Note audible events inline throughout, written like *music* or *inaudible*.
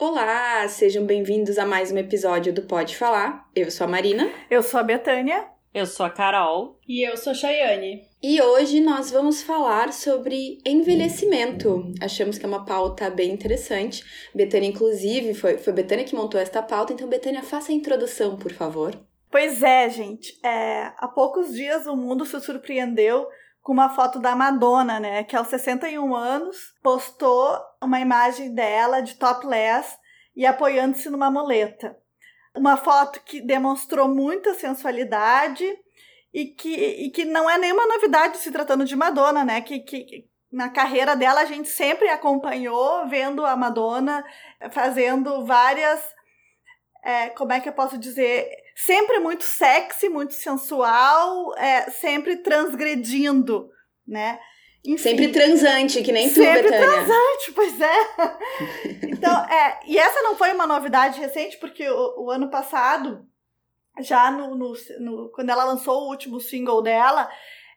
Olá, sejam bem-vindos a mais um episódio do Pode Falar. Eu sou a Marina. Eu sou a Betânia. Eu sou a Carol. E eu sou a Chayane. E hoje nós vamos falar sobre envelhecimento. Achamos que é uma pauta bem interessante. Betânia, inclusive, foi, foi Betânia que montou esta pauta, então, Betânia, faça a introdução, por favor. Pois é, gente. É, há poucos dias o mundo se surpreendeu com uma foto da Madonna, né? Que aos 61 anos postou uma imagem dela de topless e apoiando-se numa muleta. Uma foto que demonstrou muita sensualidade e que, e que não é nenhuma novidade se tratando de Madonna, né? Que, que na carreira dela a gente sempre acompanhou vendo a Madonna fazendo várias. É, como é que eu posso dizer? Sempre muito sexy, muito sensual, é, sempre transgredindo, né? Enfim, sempre transante, que nem tu, sempre Betânia. transante, pois é. *laughs* então, é, e essa não foi uma novidade recente, porque o, o ano passado, já no, no, no, quando ela lançou o último single dela,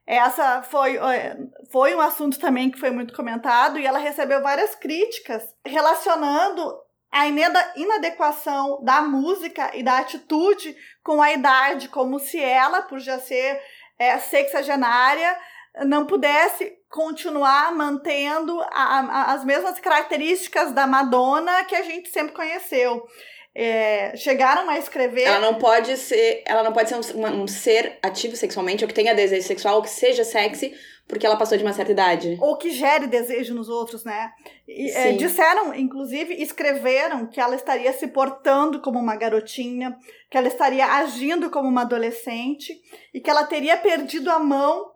essa foi, é, foi um assunto também que foi muito comentado e ela recebeu várias críticas relacionando a inadequação da música e da atitude com a idade, como se ela, por já ser é, sexagenária, não pudesse continuar mantendo a, a, as mesmas características da Madonna que a gente sempre conheceu. É, chegaram a escrever. Ela não pode ser, ela não pode ser um, um ser ativo sexualmente ou que tenha desejo sexual ou que seja sexy porque ela passou de uma certa idade. Ou que gere desejo nos outros, né? E, é, disseram, inclusive, escreveram que ela estaria se portando como uma garotinha, que ela estaria agindo como uma adolescente e que ela teria perdido a mão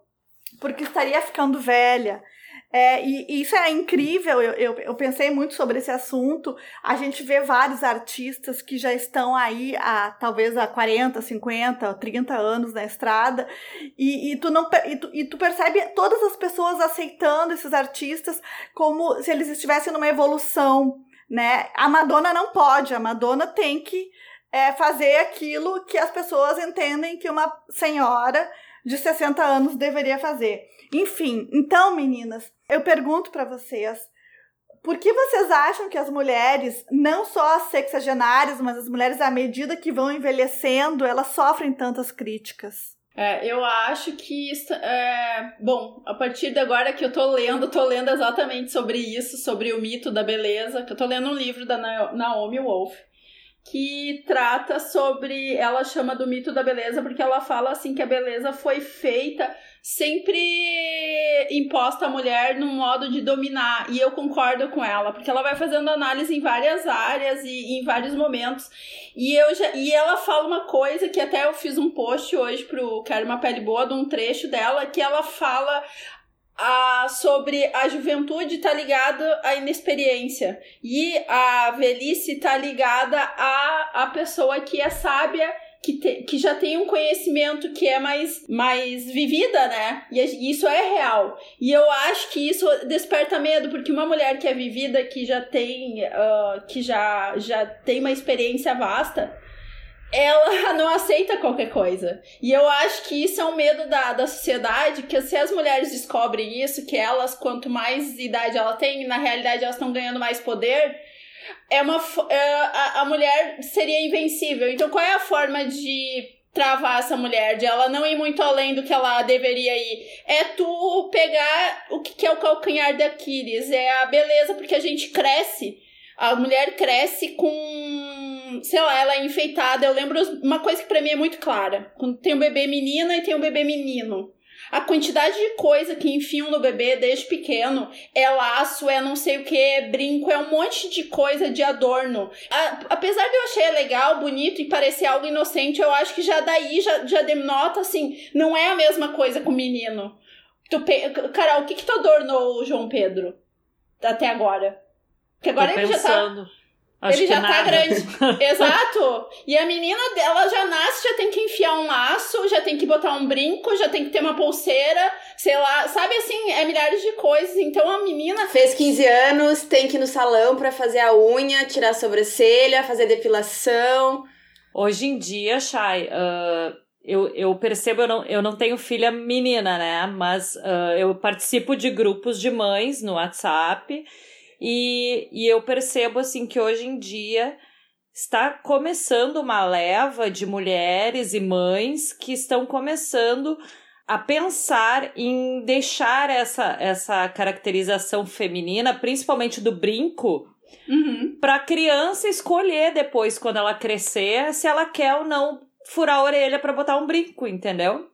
porque estaria ficando velha. É, e, isso é incrível, eu, eu, eu, pensei muito sobre esse assunto. A gente vê vários artistas que já estão aí há talvez há 40, 50, 30 anos na estrada, e, e, tu, não, e, tu, e tu percebe todas as pessoas aceitando esses artistas como se eles estivessem numa evolução. Né? A Madonna não pode, a Madonna tem que é, fazer aquilo que as pessoas entendem que uma senhora de 60 anos deveria fazer. Enfim, então, meninas, eu pergunto para vocês, por que vocês acham que as mulheres, não só as sexagenárias, mas as mulheres à medida que vão envelhecendo, elas sofrem tantas críticas? É, eu acho que isso, é, bom, a partir de agora que eu tô lendo, tô lendo exatamente sobre isso, sobre o mito da beleza, que eu tô lendo um livro da Naomi Wolf, que trata sobre, ela chama do mito da beleza porque ela fala assim que a beleza foi feita sempre imposta à mulher num modo de dominar, e eu concordo com ela, porque ela vai fazendo análise em várias áreas e, e em vários momentos. E eu já, e ela fala uma coisa que até eu fiz um post hoje pro Quero uma pele boa de um trecho dela que ela fala a, sobre a juventude tá ligada à inexperiência e a velhice tá ligada à, à pessoa que é sábia que, te, que já tem um conhecimento que é mais, mais vivida, né? E isso é real. E eu acho que isso desperta medo, porque uma mulher que é vivida, que já tem, uh, que já, já tem uma experiência vasta, ela *laughs* não aceita qualquer coisa. E eu acho que isso é um medo da, da sociedade, que se as mulheres descobrem isso, que elas, quanto mais idade ela tem, na realidade elas estão ganhando mais poder, é uma é, a, a mulher seria invencível. Então qual é a forma de travar essa mulher, de ela não ir muito além do que ela deveria ir. É tu pegar o que é o calcanhar de Aquiles, é a beleza, porque a gente cresce. A mulher cresce com, sei lá, ela é enfeitada. Eu lembro uma coisa que para mim é muito clara. Quando tem um bebê menina e tem um bebê menino. A quantidade de coisa que enfiam no bebê desde pequeno é laço, é não sei o que, é brinco, é um monte de coisa de adorno. A, apesar de eu achar legal, bonito e parecer algo inocente, eu acho que já daí já, já denota assim, não é a mesma coisa com o menino. Tu, Carol, o que, que tu adornou o João Pedro até agora? Porque agora Tô ele pensando. já tá. Acho ele já tá nada. grande. *laughs* Exato. E a menina dela já nasce, já tem que enfiar um laço, já tem que botar um brinco, já tem que ter uma pulseira, sei lá, sabe assim, é milhares de coisas. Então a menina. Fez 15 anos, tem que ir no salão para fazer a unha, tirar a sobrancelha, fazer depilação. Hoje em dia, Chay, uh, eu, eu percebo, eu não, eu não tenho filha menina, né? Mas uh, eu participo de grupos de mães no WhatsApp. E, e eu percebo assim que hoje em dia está começando uma leva de mulheres e mães que estão começando a pensar em deixar essa, essa caracterização feminina, principalmente do brinco, uhum. para a criança escolher depois, quando ela crescer, se ela quer ou não furar a orelha para botar um brinco, entendeu?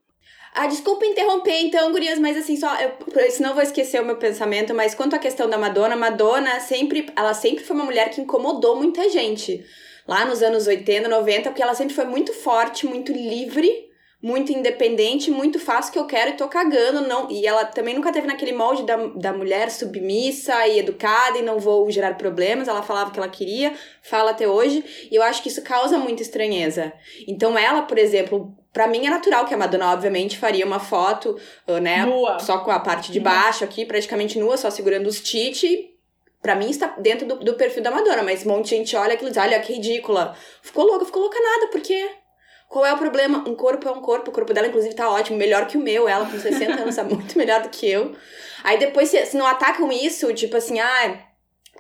Ah, desculpa interromper então, gurias, mas assim, só, eu, senão vou esquecer o meu pensamento, mas quanto à questão da Madonna, Madonna sempre, ela sempre foi uma mulher que incomodou muita gente. Lá nos anos 80, 90, porque ela sempre foi muito forte, muito livre, muito independente, muito o que eu quero e tô cagando, não. E ela também nunca teve naquele molde da, da mulher submissa e educada e não vou gerar problemas. Ela falava o que ela queria, fala até hoje, e eu acho que isso causa muita estranheza. Então ela, por exemplo, para mim é natural que a Madonna, obviamente, faria uma foto, uh, né? Nua. Só com a parte de baixo aqui, praticamente nua, só segurando os tite. Pra mim está dentro do, do perfil da Madonna, mas um monte de gente olha aquilo e diz, olha que ridícula. Ficou louca, ficou louca nada, porque qual é o problema? Um corpo é um corpo. O corpo dela, inclusive, tá ótimo, melhor que o meu. Ela, com 60 anos, tá muito melhor do que eu. Aí depois, se, se não atacam isso, tipo assim, ah,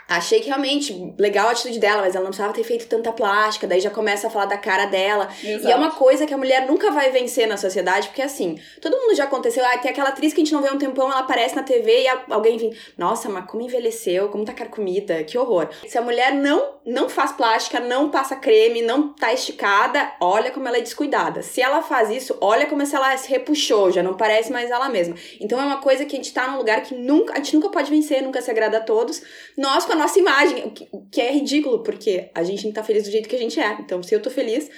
Achei que realmente legal a atitude dela, mas ela não precisava ter feito tanta plástica. Daí já começa a falar da cara dela. Exato. E é uma coisa que a mulher nunca vai vencer na sociedade, porque assim, todo mundo já aconteceu. Ah, tem aquela atriz que a gente não vê há um tempão, ela aparece na TV e alguém vem, nossa, mas como envelheceu, como tá comida, que horror. Se a mulher não não faz plástica, não passa creme, não tá esticada, olha como ela é descuidada. Se ela faz isso, olha como se ela se repuxou, já não parece mais ela mesma. Então é uma coisa que a gente tá num lugar que nunca, a gente nunca pode vencer, nunca se agrada a todos. Nós com a nossa imagem, o que, que é ridículo, porque a gente não tá feliz do jeito que a gente é. Então, se eu tô feliz,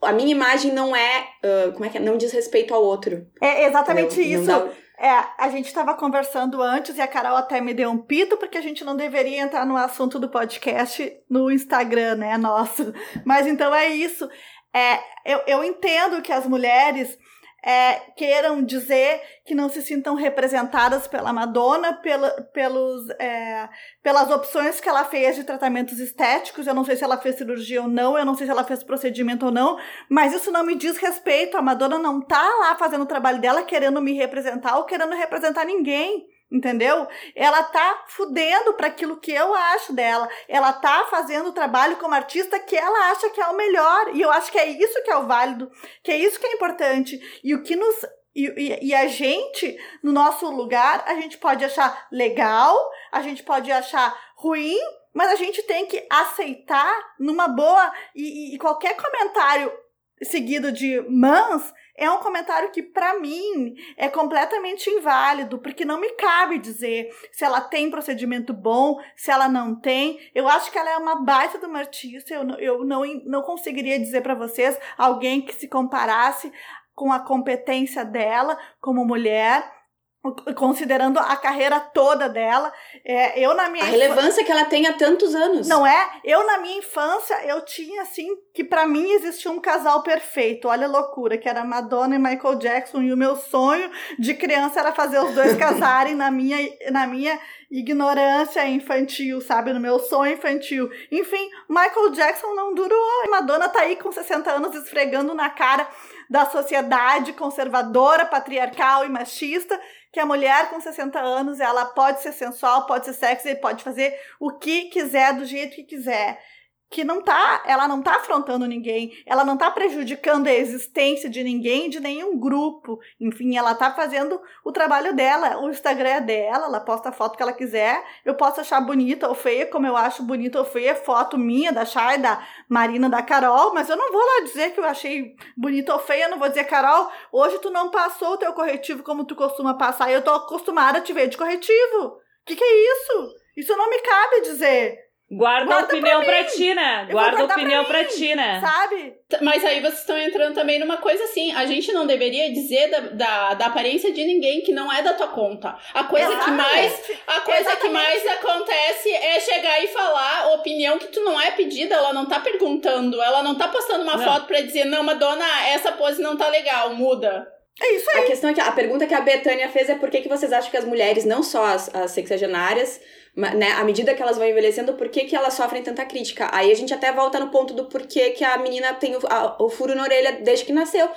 a minha imagem não é, uh, como é que é? Não diz respeito ao outro. É exatamente isso. Dá... É, a gente estava conversando antes e a Carol até me deu um pito porque a gente não deveria entrar no assunto do podcast no Instagram, né? Nosso. Mas então é isso. É, eu, eu entendo que as mulheres é, queiram dizer que não se sintam representadas pela Madonna, pela, pelos, é, pelas opções que ela fez de tratamentos estéticos. Eu não sei se ela fez cirurgia ou não, eu não sei se ela fez procedimento ou não, mas isso não me diz respeito. A Madonna não tá lá fazendo o trabalho dela querendo me representar ou querendo representar ninguém. Entendeu? Ela tá fudendo para aquilo que eu acho dela. Ela tá fazendo o trabalho como artista que ela acha que é o melhor. E eu acho que é isso que é o válido, que é isso que é importante. E o que nos e, e, e, a gente, no nosso lugar, a gente pode achar legal, a gente pode achar ruim, mas a gente tem que aceitar numa boa. E, e qualquer comentário seguido de mãos é um comentário que, para mim, é completamente inválido, porque não me cabe dizer se ela tem procedimento bom, se ela não tem. Eu acho que ela é uma baita de uma artista. Eu, eu não, não conseguiria dizer para vocês alguém que se comparasse com a competência dela como mulher considerando a carreira toda dela. É, eu na minha a relevância que ela tem há tantos anos. Não é? Eu na minha infância eu tinha assim que para mim existia um casal perfeito. Olha a loucura, que era Madonna e Michael Jackson e o meu sonho de criança era fazer os dois *laughs* casarem na minha na minha ignorância infantil, sabe? No meu sonho infantil. Enfim, Michael Jackson não durou. Madonna tá aí com 60 anos esfregando na cara da sociedade conservadora, patriarcal e machista, que a mulher com 60 anos, ela pode ser sensual, pode ser sexy, pode fazer o que quiser, do jeito que quiser que não tá, ela não tá afrontando ninguém, ela não tá prejudicando a existência de ninguém, de nenhum grupo. Enfim, ela tá fazendo o trabalho dela, o Instagram é dela, ela posta a foto que ela quiser. Eu posso achar bonita ou feia, como eu acho bonita ou feia, foto minha, da Chay, da Marina, da Carol, mas eu não vou lá dizer que eu achei bonita ou feia, eu não vou dizer, Carol, hoje tu não passou o teu corretivo como tu costuma passar, eu tô acostumada a te ver de corretivo. O que, que é isso? Isso não me cabe dizer. Guarda, Guarda a opinião pra, pra ti, né? Guarda a opinião pra, pra, ti, né? Sabe? Mas aí vocês estão entrando também numa coisa assim: a gente não deveria dizer da, da, da aparência de ninguém que não é da tua conta. A coisa Exatamente. que mais a coisa Exatamente. que mais acontece é chegar e falar a opinião que tu não é pedida, ela não tá perguntando, ela não tá postando uma não. foto pra dizer, não, Madonna, essa pose não tá legal, muda. É isso aí. A questão é que a pergunta que a Betânia fez é por que, que vocês acham que as mulheres, não só as, as sexagenárias, né, à medida que elas vão envelhecendo, por que, que elas sofrem tanta crítica? Aí a gente até volta no ponto do porquê que a menina tem o, a, o furo na orelha desde que nasceu.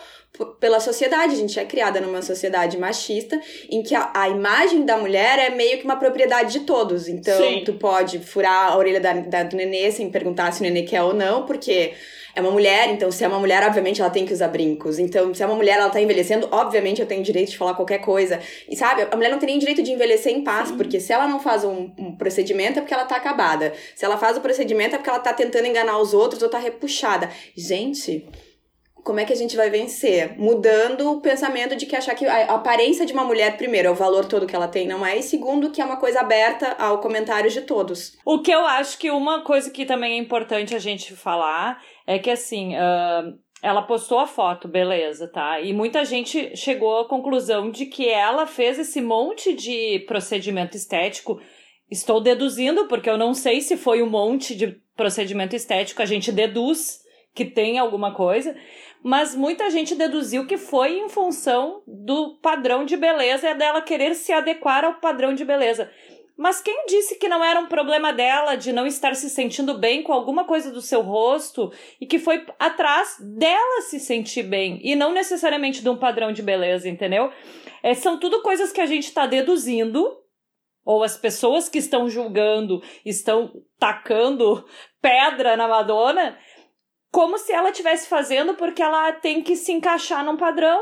Pela sociedade, a gente é criada numa sociedade machista em que a, a, imagem da mulher é meio que uma propriedade de todos. Então, Sim. tu pode furar a orelha da, da, do nenê sem perguntar se o nenê quer ou não, porque é uma mulher, então se é uma mulher, obviamente ela tem que usar brincos. Então, se é uma mulher, ela tá envelhecendo, obviamente eu tenho direito de falar qualquer coisa. E sabe, a mulher não tem nem direito de envelhecer em paz, Sim. porque se ela não faz um, um, procedimento é porque ela tá acabada. Se ela faz o procedimento é porque ela tá tentando enganar os outros ou tá repuxada. Gente, como é que a gente vai vencer? Mudando o pensamento de que achar que a aparência de uma mulher, primeiro, é o valor todo que ela tem, não é? E segundo, que é uma coisa aberta ao comentário de todos. O que eu acho que uma coisa que também é importante a gente falar é que, assim, uh, ela postou a foto, beleza, tá? E muita gente chegou à conclusão de que ela fez esse monte de procedimento estético. Estou deduzindo, porque eu não sei se foi um monte de procedimento estético, a gente deduz que tem alguma coisa mas muita gente deduziu que foi em função do padrão de beleza e dela querer se adequar ao padrão de beleza. Mas quem disse que não era um problema dela de não estar se sentindo bem com alguma coisa do seu rosto e que foi atrás dela se sentir bem e não necessariamente de um padrão de beleza, entendeu? É, são tudo coisas que a gente está deduzindo ou as pessoas que estão julgando estão tacando pedra na Madonna como se ela estivesse fazendo porque ela tem que se encaixar num padrão.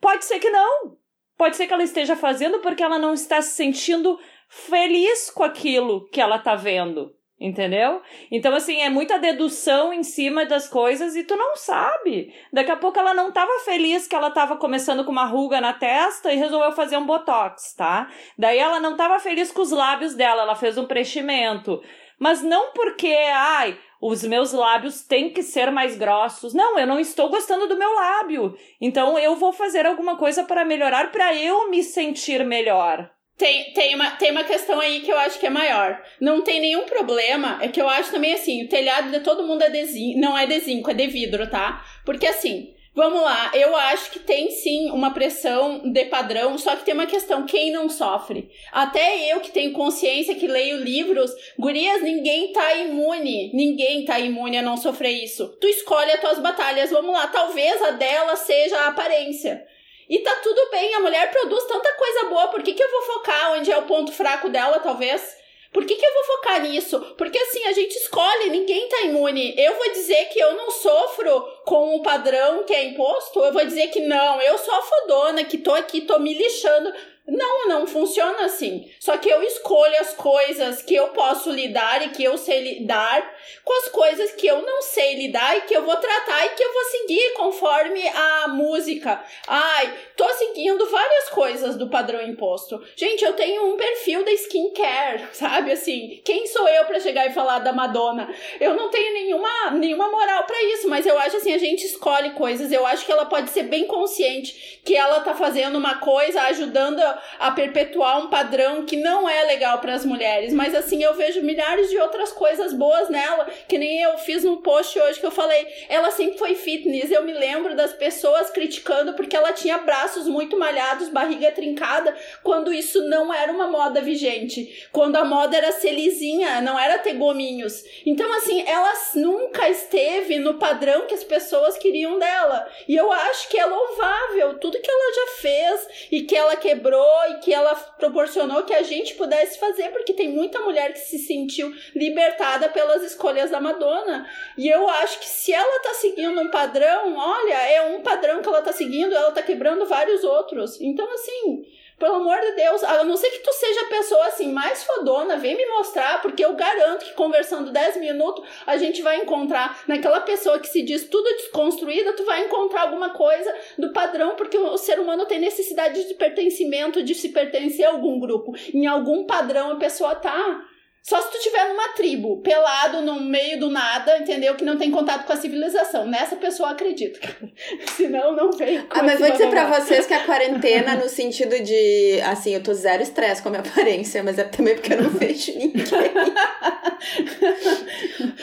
Pode ser que não. Pode ser que ela esteja fazendo porque ela não está se sentindo feliz com aquilo que ela está vendo. Entendeu? Então, assim, é muita dedução em cima das coisas e tu não sabe. Daqui a pouco ela não estava feliz que ela estava começando com uma ruga na testa e resolveu fazer um botox, tá? Daí ela não estava feliz com os lábios dela, ela fez um preenchimento. Mas não porque, ai, os meus lábios têm que ser mais grossos. Não, eu não estou gostando do meu lábio. Então eu vou fazer alguma coisa para melhorar para eu me sentir melhor. Tem, tem, uma, tem uma questão aí que eu acho que é maior. Não tem nenhum problema. É que eu acho também assim: o telhado de todo mundo é de zinco. Não é de zinco, é de vidro, tá? Porque assim, Vamos lá, eu acho que tem sim uma pressão de padrão, só que tem uma questão: quem não sofre? Até eu que tenho consciência, que leio livros, gurias, ninguém tá imune, ninguém tá imune a não sofrer isso. Tu escolhe as tuas batalhas, vamos lá, talvez a dela seja a aparência. E tá tudo bem, a mulher produz tanta coisa boa, por que, que eu vou focar onde é o ponto fraco dela, talvez? Por que, que eu vou focar nisso? Porque assim, a gente escolhe, ninguém tá imune. Eu vou dizer que eu não sofro com o padrão que é imposto, eu vou dizer que não, eu sou a fodona, que tô aqui, tô me lixando. Não, não funciona assim. Só que eu escolho as coisas que eu posso lidar e que eu sei lidar com as coisas que eu não sei lidar e que eu vou tratar e que eu vou seguir conforme a música. Ai, tô seguindo várias coisas do padrão imposto. Gente, eu tenho um perfil da skincare, *laughs* sabe? Assim, quem sou eu para chegar e falar da Madonna? Eu não tenho nenhuma, nenhuma moral para isso, mas eu acho assim, a gente escolhe coisas. Eu acho que ela pode ser bem consciente que ela tá fazendo uma coisa, ajudando a perpetuar um padrão que não é legal para as mulheres, mas assim eu vejo milhares de outras coisas boas nela, que nem eu fiz um post hoje que eu falei, ela sempre foi fitness. Eu me lembro das pessoas criticando porque ela tinha braços muito malhados, barriga trincada, quando isso não era uma moda vigente, quando a moda era ser lisinha, não era ter gominhos. Então assim, ela nunca esteve no padrão que as pessoas queriam dela. E eu acho que é louvável tudo que ela já fez e que ela quebrou e que ela proporcionou que a gente pudesse fazer, porque tem muita mulher que se sentiu libertada pelas escolhas da Madonna. E eu acho que se ela tá seguindo um padrão, olha, é um padrão que ela tá seguindo, ela tá quebrando vários outros. Então, assim, pelo amor de Deus, a não ser que tu seja a pessoa assim mais fodona, vem me mostrar, porque eu garanto que conversando 10 minutos a gente vai encontrar naquela pessoa que se diz tudo desconstruída, tu vai encontrar alguma coisa do padrão, porque o ser humano tem necessidade de pertencimento, de se pertencer a algum grupo. Em algum padrão a pessoa tá. Só se tu tiver numa tribo, pelado no meio do nada, entendeu? Que não tem contato com a civilização. Nessa pessoa acredita. *laughs* Senão, não vem. Ah, mas vou dizer pra vocês que a quarentena, *laughs* no sentido de, assim, eu tô zero estresse com a minha aparência, mas é também porque eu não *laughs* vejo ninguém.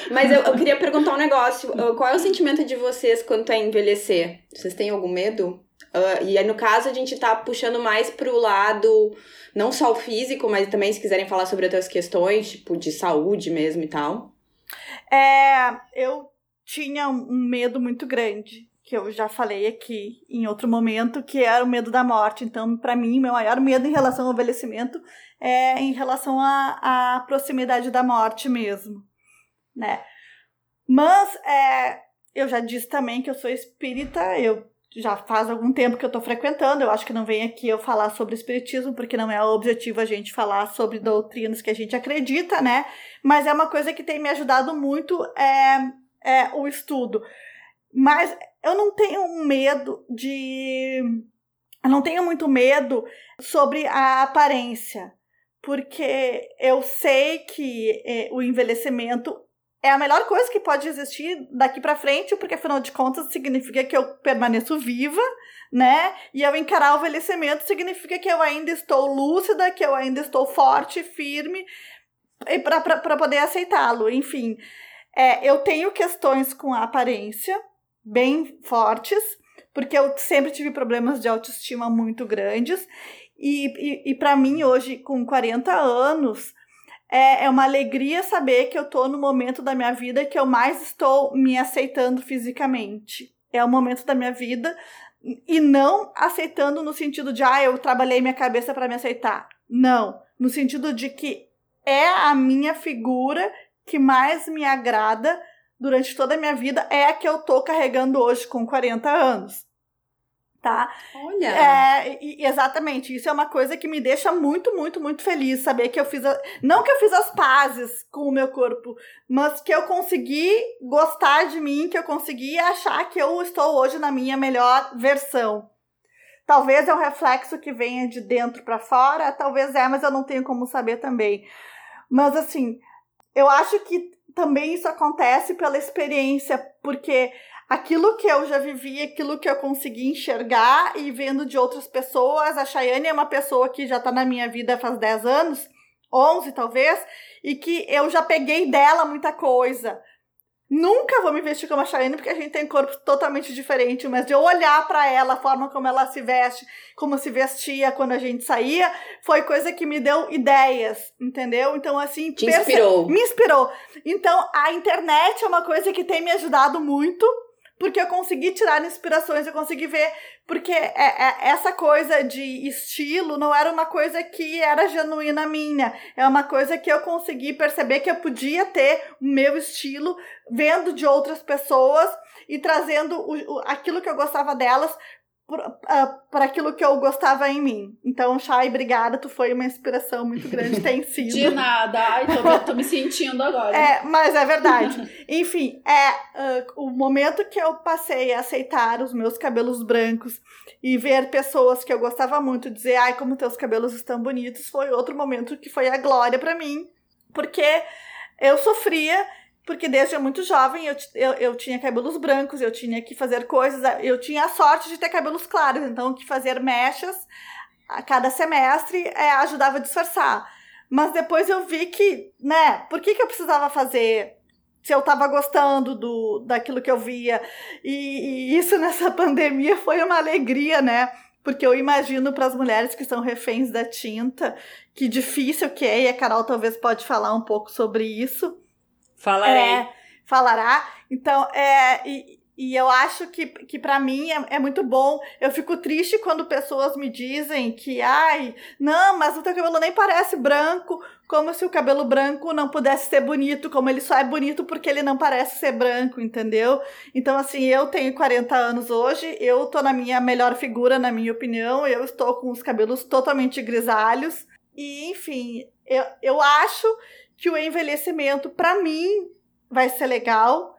mas eu, eu, queria perguntar um negócio. Qual é o sentimento de vocês quanto a envelhecer? Vocês têm algum medo? Uh, e aí, no caso, a gente tá puxando mais pro lado, não só o físico, mas também se quiserem falar sobre outras questões, tipo, de saúde mesmo e tal. É, eu tinha um medo muito grande, que eu já falei aqui em outro momento, que era o medo da morte. Então, para mim, meu maior medo em relação ao envelhecimento é em relação à, proximidade da morte mesmo, né? Mas é, eu já disse também que eu sou espírita, eu já faz algum tempo que eu estou frequentando. Eu acho que não vem aqui eu falar sobre espiritismo, porque não é o objetivo a gente falar sobre doutrinas que a gente acredita, né? Mas é uma coisa que tem me ajudado muito é, é o estudo. Mas eu não tenho medo de. Eu não tenho muito medo sobre a aparência, porque eu sei que é, o envelhecimento é a melhor coisa que pode existir daqui para frente, porque afinal de contas significa que eu permaneço viva, né? E eu encarar o envelhecimento significa que eu ainda estou lúcida, que eu ainda estou forte, firme, e para poder aceitá-lo. Enfim, é, eu tenho questões com a aparência bem fortes, porque eu sempre tive problemas de autoestima muito grandes. E, e, e para mim, hoje, com 40 anos, é, é uma alegria saber que eu tô no momento da minha vida que eu mais estou me aceitando fisicamente. É o momento da minha vida e não aceitando no sentido de, ah, eu trabalhei minha cabeça para me aceitar. Não, no sentido de que é a minha figura que mais me agrada durante toda a minha vida, é a que eu tô carregando hoje com 40 anos tá? Olha! É, exatamente, isso é uma coisa que me deixa muito, muito, muito feliz, saber que eu fiz, a, não que eu fiz as pazes com o meu corpo, mas que eu consegui gostar de mim, que eu consegui achar que eu estou hoje na minha melhor versão. Talvez é um reflexo que venha de dentro para fora, talvez é, mas eu não tenho como saber também. Mas assim, eu acho que também isso acontece pela experiência, porque aquilo que eu já vivi, aquilo que eu consegui enxergar e vendo de outras pessoas. A Chayane é uma pessoa que já tá na minha vida faz 10 anos, 11 talvez, e que eu já peguei dela muita coisa. Nunca vou me vestir como a Chayane, porque a gente tem corpos totalmente diferentes, mas de eu olhar para ela, a forma como ela se veste, como se vestia quando a gente saía, foi coisa que me deu ideias, entendeu? Então, assim. Te inspirou. Me inspirou. Então, a internet é uma coisa que tem me ajudado muito porque eu consegui tirar inspirações, eu consegui ver, porque é, é, essa coisa de estilo não era uma coisa que era genuína minha, é uma coisa que eu consegui perceber que eu podia ter o meu estilo vendo de outras pessoas e trazendo o, o, aquilo que eu gostava delas para uh, aquilo que eu gostava em mim. Então, Chay, obrigada, tu foi uma inspiração muito grande, tem *laughs* sido. De nada, ai, tô, tô me sentindo agora. É, mas é verdade. *laughs* Enfim, é uh, o momento que eu passei a aceitar os meus cabelos brancos e ver pessoas que eu gostava muito dizer, ai, como teus cabelos estão bonitos, foi outro momento que foi a glória para mim, porque eu sofria porque desde muito jovem eu, eu, eu tinha cabelos brancos, eu tinha que fazer coisas, eu tinha a sorte de ter cabelos claros, então que fazer mechas a cada semestre é, ajudava a disfarçar. Mas depois eu vi que, né, por que, que eu precisava fazer se eu estava gostando do, daquilo que eu via? E, e isso *laughs* nessa pandemia foi uma alegria, né? Porque eu imagino para as mulheres que são reféns da tinta, que difícil que é, e a Carol talvez pode falar um pouco sobre isso Falarei. É, falará. Então, é, e, e eu acho que, que para mim é, é, muito bom. Eu fico triste quando pessoas me dizem que, ai, não, mas o teu cabelo nem parece branco, como se o cabelo branco não pudesse ser bonito, como ele só é bonito porque ele não parece ser branco, entendeu? Então, assim, eu tenho 40 anos hoje, eu tô na minha melhor figura, na minha opinião, eu estou com os cabelos totalmente grisalhos, e enfim, eu, eu acho que o envelhecimento, para mim, vai ser legal,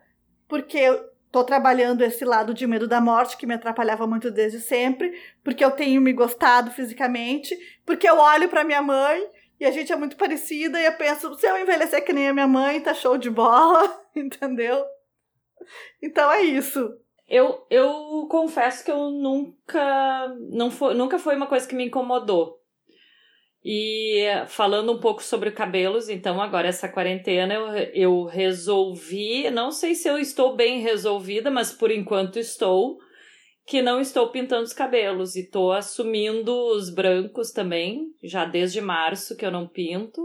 porque eu tô trabalhando esse lado de medo da morte que me atrapalhava muito desde sempre, porque eu tenho me gostado fisicamente, porque eu olho para minha mãe e a gente é muito parecida e eu penso, se eu envelhecer que nem a minha mãe, tá show de bola, *laughs* entendeu? Então é isso. Eu, eu confesso que eu nunca não foi, nunca foi uma coisa que me incomodou. E falando um pouco sobre cabelos, então agora essa quarentena eu, eu resolvi, não sei se eu estou bem resolvida, mas por enquanto estou, que não estou pintando os cabelos e tô assumindo os brancos também, já desde março que eu não pinto.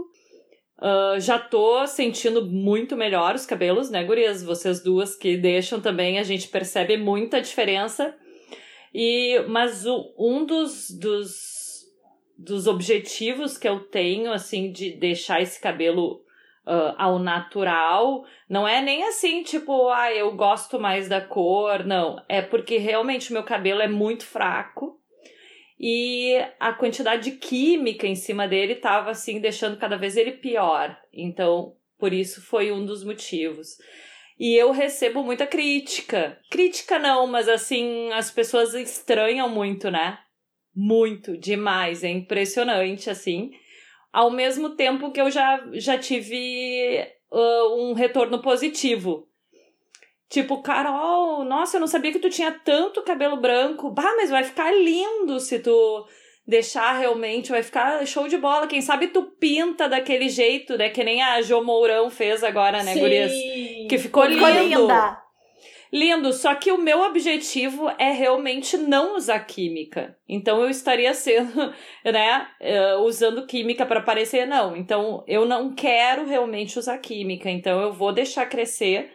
Uh, já tô sentindo muito melhor os cabelos, né, gurias? Vocês duas que deixam também, a gente percebe muita diferença. E, mas o, um dos, dos, dos objetivos que eu tenho, assim, de deixar esse cabelo uh, ao natural. Não é nem assim, tipo, ah, eu gosto mais da cor. Não. É porque realmente meu cabelo é muito fraco. E a quantidade de química em cima dele tava assim, deixando cada vez ele pior. Então, por isso foi um dos motivos. E eu recebo muita crítica. Crítica não, mas assim, as pessoas estranham muito, né? Muito, demais. É impressionante, assim ao mesmo tempo que eu já, já tive uh, um retorno positivo. Tipo, Carol, nossa, eu não sabia que tu tinha tanto cabelo branco. Bah, mas vai ficar lindo se tu deixar realmente, vai ficar show de bola. Quem sabe tu pinta daquele jeito, né? Que nem a Jo Mourão fez agora, né, Sim. Gurias? Que ficou, ficou lindo. Linda. Lindo, só que o meu objetivo é realmente não usar química. Então eu estaria sendo, *laughs* né, uh, usando química para parecer não. Então eu não quero realmente usar química, então eu vou deixar crescer.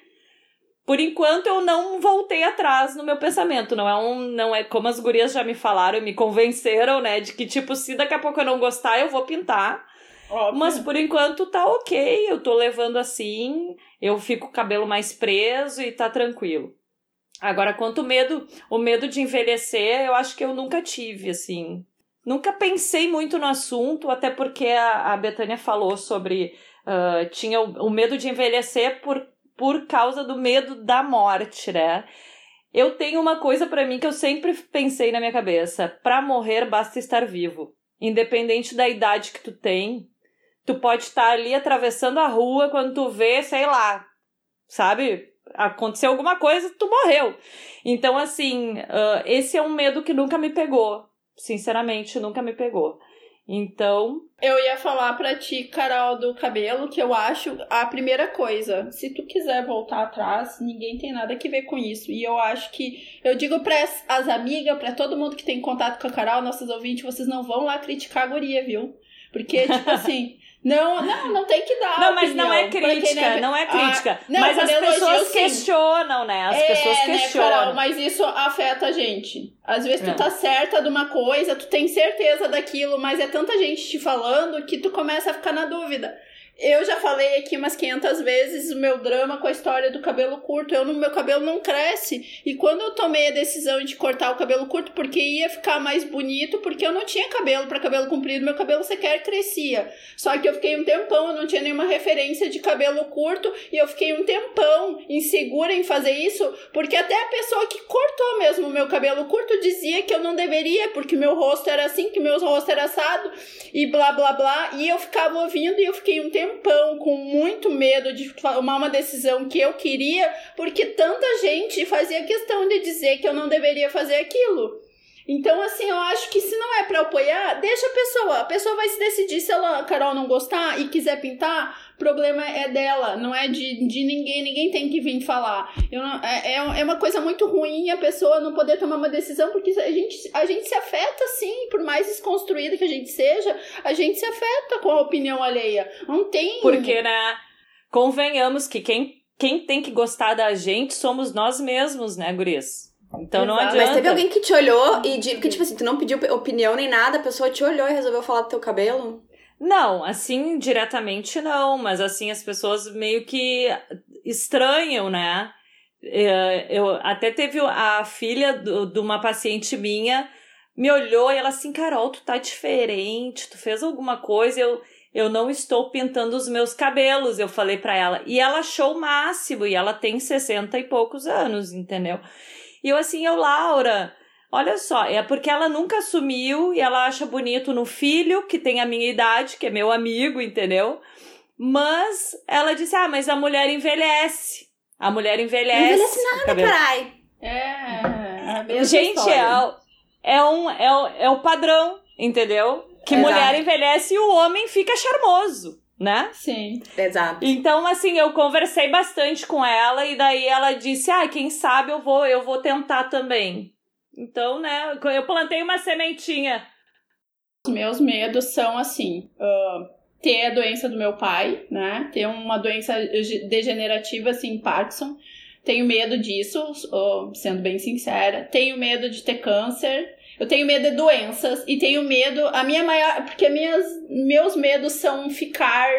Por enquanto eu não voltei atrás no meu pensamento, não é um, não é como as gurias já me falaram, me convenceram, né, de que tipo se daqui a pouco eu não gostar, eu vou pintar. Óbvio. Mas por enquanto tá ok, eu tô levando assim, eu fico com o cabelo mais preso e tá tranquilo. Agora, quanto medo, o medo de envelhecer, eu acho que eu nunca tive, assim. Nunca pensei muito no assunto, até porque a, a Betânia falou sobre. Uh, tinha o, o medo de envelhecer por, por causa do medo da morte, né? Eu tenho uma coisa para mim que eu sempre pensei na minha cabeça: para morrer basta estar vivo. Independente da idade que tu tem, tu pode estar ali atravessando a rua quando tu vê, sei lá, sabe? Aconteceu alguma coisa, tu morreu. Então, assim, uh, esse é um medo que nunca me pegou. Sinceramente, nunca me pegou. Então. Eu ia falar pra ti, Carol, do cabelo, que eu acho a primeira coisa. Se tu quiser voltar atrás, ninguém tem nada que ver com isso. E eu acho que. Eu digo para as amigas, para todo mundo que tem contato com a Carol, nossos ouvintes, vocês não vão lá criticar a guria, viu? Porque, tipo *laughs* assim. Não, não, não tem que dar. Não, mas não é crítica, não é crítica. Ah, não, mas as pessoas questionam, né? As é, pessoas questionam. Né, Carol, mas isso afeta a gente. Às vezes tu é. tá certa de uma coisa, tu tem certeza daquilo, mas é tanta gente te falando que tu começa a ficar na dúvida. Eu já falei aqui umas 500 vezes o meu drama com a história do cabelo curto. Eu, meu cabelo não cresce. E quando eu tomei a decisão de cortar o cabelo curto, porque ia ficar mais bonito, porque eu não tinha cabelo para cabelo comprido, meu cabelo sequer crescia. Só que eu fiquei um tempão, eu não tinha nenhuma referência de cabelo curto, e eu fiquei um tempão insegura em fazer isso, porque até a pessoa que cortou mesmo o meu cabelo curto dizia que eu não deveria, porque meu rosto era assim, que meu rosto era assado, e blá blá blá. E eu ficava ouvindo e eu fiquei um tempo tempão com muito medo de tomar uma decisão que eu queria, porque tanta gente fazia questão de dizer que eu não deveria fazer aquilo. Então, assim, eu acho que se não é para apoiar, deixa a pessoa. A pessoa vai se decidir se ela, Carol, não gostar e quiser pintar, problema é dela, não é de, de ninguém. Ninguém tem que vir falar. Eu não, é, é, é uma coisa muito ruim a pessoa não poder tomar uma decisão, porque a gente, a gente se afeta, sim, por mais desconstruída que a gente seja, a gente se afeta com a opinião alheia. Não tem. Porque, né? Convenhamos que quem, quem tem que gostar da gente somos nós mesmos, né, Guris? Então não adianta. Mas teve alguém que te olhou e de, que, tipo assim, tu não pediu opinião nem nada, a pessoa te olhou e resolveu falar do teu cabelo? Não, assim, diretamente não, mas assim, as pessoas meio que estranham, né? É, eu até teve a filha do, de uma paciente minha me olhou e ela assim, Carol, tu tá diferente, tu fez alguma coisa, eu, eu não estou pintando os meus cabelos, eu falei para ela. E ela achou o máximo, e ela tem 60 e poucos anos, entendeu? E eu assim, eu, Laura, olha só, é porque ela nunca assumiu e ela acha bonito no filho, que tem a minha idade, que é meu amigo, entendeu? Mas ela disse: ah, mas a mulher envelhece. A mulher envelhece. Não envelhece nada, carai. É, é Gente, é, é, um, é, o, é o padrão, entendeu? Que Exato. mulher envelhece e o homem fica charmoso né? Sim. Exato. Então, assim, eu conversei bastante com ela e daí ela disse: "Ah, quem sabe eu vou, eu vou tentar também". Então, né, eu plantei uma sementinha. Os meus medos são assim: uh, ter a doença do meu pai, né? Ter uma doença degenerativa, assim, Parkinson. Tenho medo disso, uh, sendo bem sincera. Tenho medo de ter câncer. Eu tenho medo de doenças e tenho medo. A minha maior. Porque minhas, meus medos são ficar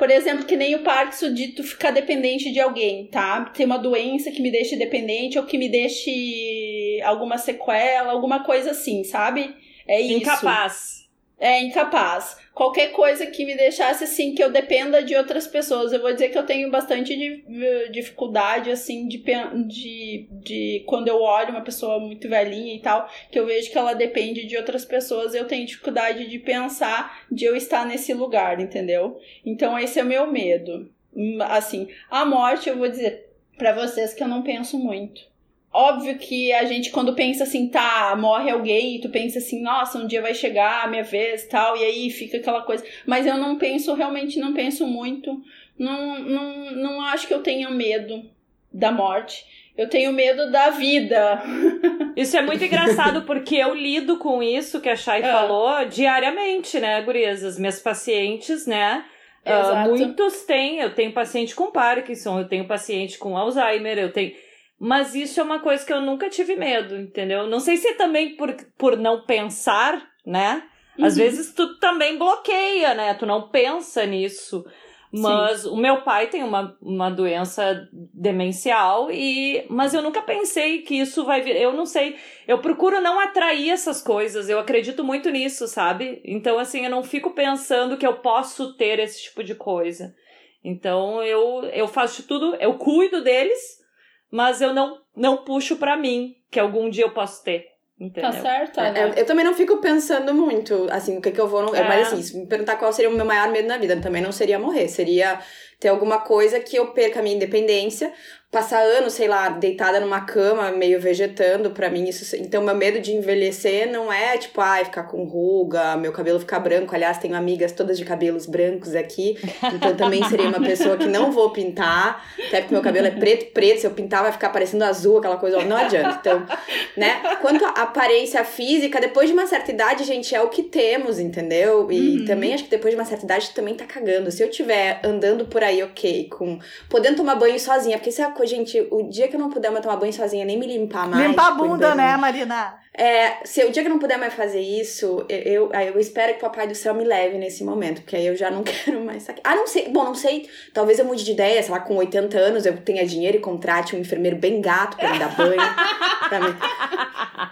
por exemplo, que nem o Parkinson de tu ficar dependente de alguém, tá? Ter uma doença que me deixe dependente ou que me deixe alguma sequela, alguma coisa assim, sabe? É isso. Incapaz. É incapaz qualquer coisa que me deixasse assim, que eu dependa de outras pessoas. Eu vou dizer que eu tenho bastante dificuldade, assim, de, de, de quando eu olho uma pessoa muito velhinha e tal, que eu vejo que ela depende de outras pessoas, eu tenho dificuldade de pensar de eu estar nesse lugar, entendeu? Então esse é o meu medo. Hum, assim, a morte, eu vou dizer para vocês que eu não penso muito. Óbvio que a gente, quando pensa assim, tá, morre alguém, e tu pensa assim, nossa, um dia vai chegar a minha vez tal, e aí fica aquela coisa. Mas eu não penso, realmente não penso muito. Não, não, não acho que eu tenha medo da morte. Eu tenho medo da vida. *laughs* Isso é muito engraçado, porque eu lido com isso que a Chay é. falou diariamente, né, gurias? As minhas pacientes, né? Uh, muitos têm. Eu tenho paciente com Parkinson, eu tenho paciente com Alzheimer, eu tenho mas isso é uma coisa que eu nunca tive medo, entendeu? Não sei se é também por, por não pensar, né? Às uhum. vezes tu também bloqueia, né? Tu não pensa nisso. Mas Sim. o meu pai tem uma, uma doença demencial e mas eu nunca pensei que isso vai vir. Eu não sei. Eu procuro não atrair essas coisas. Eu acredito muito nisso, sabe? Então assim, eu não fico pensando que eu posso ter esse tipo de coisa. Então eu eu faço tudo, eu cuido deles mas eu não, não puxo para mim, que algum dia eu posso ter. Entendeu? Tá certo, é, né? Eu, eu, também não fico pensando muito, assim, o que que eu vou... É. Mas assim, se me perguntar qual seria o meu maior medo na vida, também não seria morrer. Seria ter alguma coisa que eu perca a minha independência, passar anos, sei lá, deitada numa cama, meio vegetando, para mim isso. Então, meu medo de envelhecer não é tipo, ai, ficar com ruga, meu cabelo ficar branco. Aliás, tenho amigas todas de cabelos brancos aqui, então também seria uma pessoa que não vou pintar, até porque meu cabelo é preto, preto. Se eu pintar, vai ficar parecendo azul, aquela coisa, não adianta. Então, né? Quanto à aparência física, depois de uma certa idade, gente, é o que temos, entendeu? E uhum. também acho que depois de uma certa idade também tá cagando. Se eu tiver andando por aí, ok, com podendo tomar banho sozinha, porque se a gente, o dia que eu não puder tomar banho sozinha, nem me limpar mais. Limpar tipo, a bunda, né, Marina? É, se o dia que eu não puder mais fazer isso, eu, eu, eu espero que o Papai do Céu me leve nesse momento, porque aí eu já não *laughs* quero mais sacar. Ah, não sei, bom, não sei, talvez eu mude de ideia, sei lá, com 80 anos eu tenha dinheiro e contrate um enfermeiro bem gato pra me dar banho. *laughs* pra mim.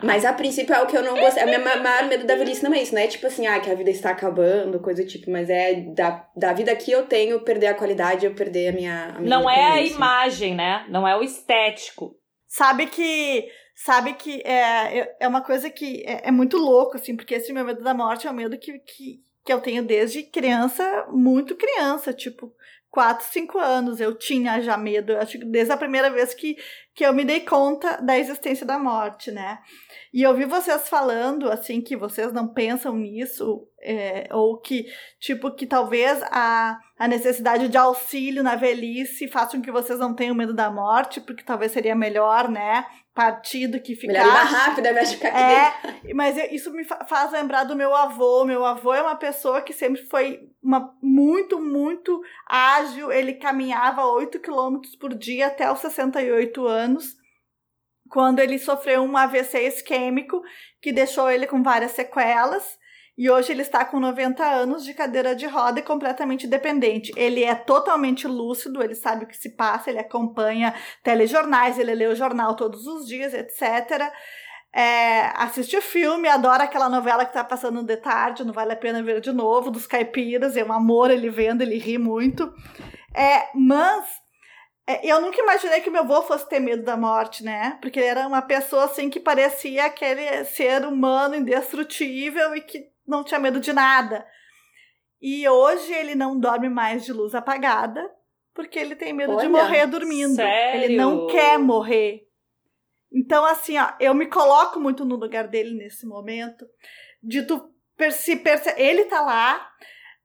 Mas a princípio é o que eu não gosto. A minha maior medo da velhice não é isso, não é tipo assim, ah, que a vida está acabando, coisa do tipo, mas é da, da vida que eu tenho, perder a qualidade, eu perder a minha. A minha não é a imagem, né? Não é o estético. Sabe que sabe que é, é uma coisa que é, é, muito louco, assim, porque esse meu medo da morte é um medo que, que, que eu tenho desde criança, muito criança, tipo, 4, 5 anos eu tinha já medo, acho que desde a primeira vez que, que eu me dei conta da existência da morte, né? E eu vi vocês falando, assim, que vocês não pensam nisso, é, ou que, tipo, que talvez a, a necessidade de auxílio na velhice faça com que vocês não tenham medo da morte, porque talvez seria melhor, né? partido que ficar. Melhor rápido, de ficar aqui É, mas isso me faz lembrar do meu avô. Meu avô é uma pessoa que sempre foi uma, muito, muito ágil. Ele caminhava 8 quilômetros por dia até os 68 anos, quando ele sofreu um AVC isquêmico que deixou ele com várias sequelas. E hoje ele está com 90 anos de cadeira de roda e completamente dependente. Ele é totalmente lúcido, ele sabe o que se passa, ele acompanha telejornais, ele lê o jornal todos os dias, etc. É, assiste o filme, adora aquela novela que está passando de tarde, não vale a pena ver de novo, dos caipiras, é um amor ele vendo, ele ri muito. É, mas é, eu nunca imaginei que meu avô fosse ter medo da morte, né? Porque ele era uma pessoa assim que parecia aquele ser humano indestrutível e que não tinha medo de nada. E hoje ele não dorme mais de luz apagada, porque ele tem medo Olha, de morrer dormindo. Sério? Ele não quer morrer. Então, assim, ó, eu me coloco muito no lugar dele nesse momento, de tu se perce ele tá lá,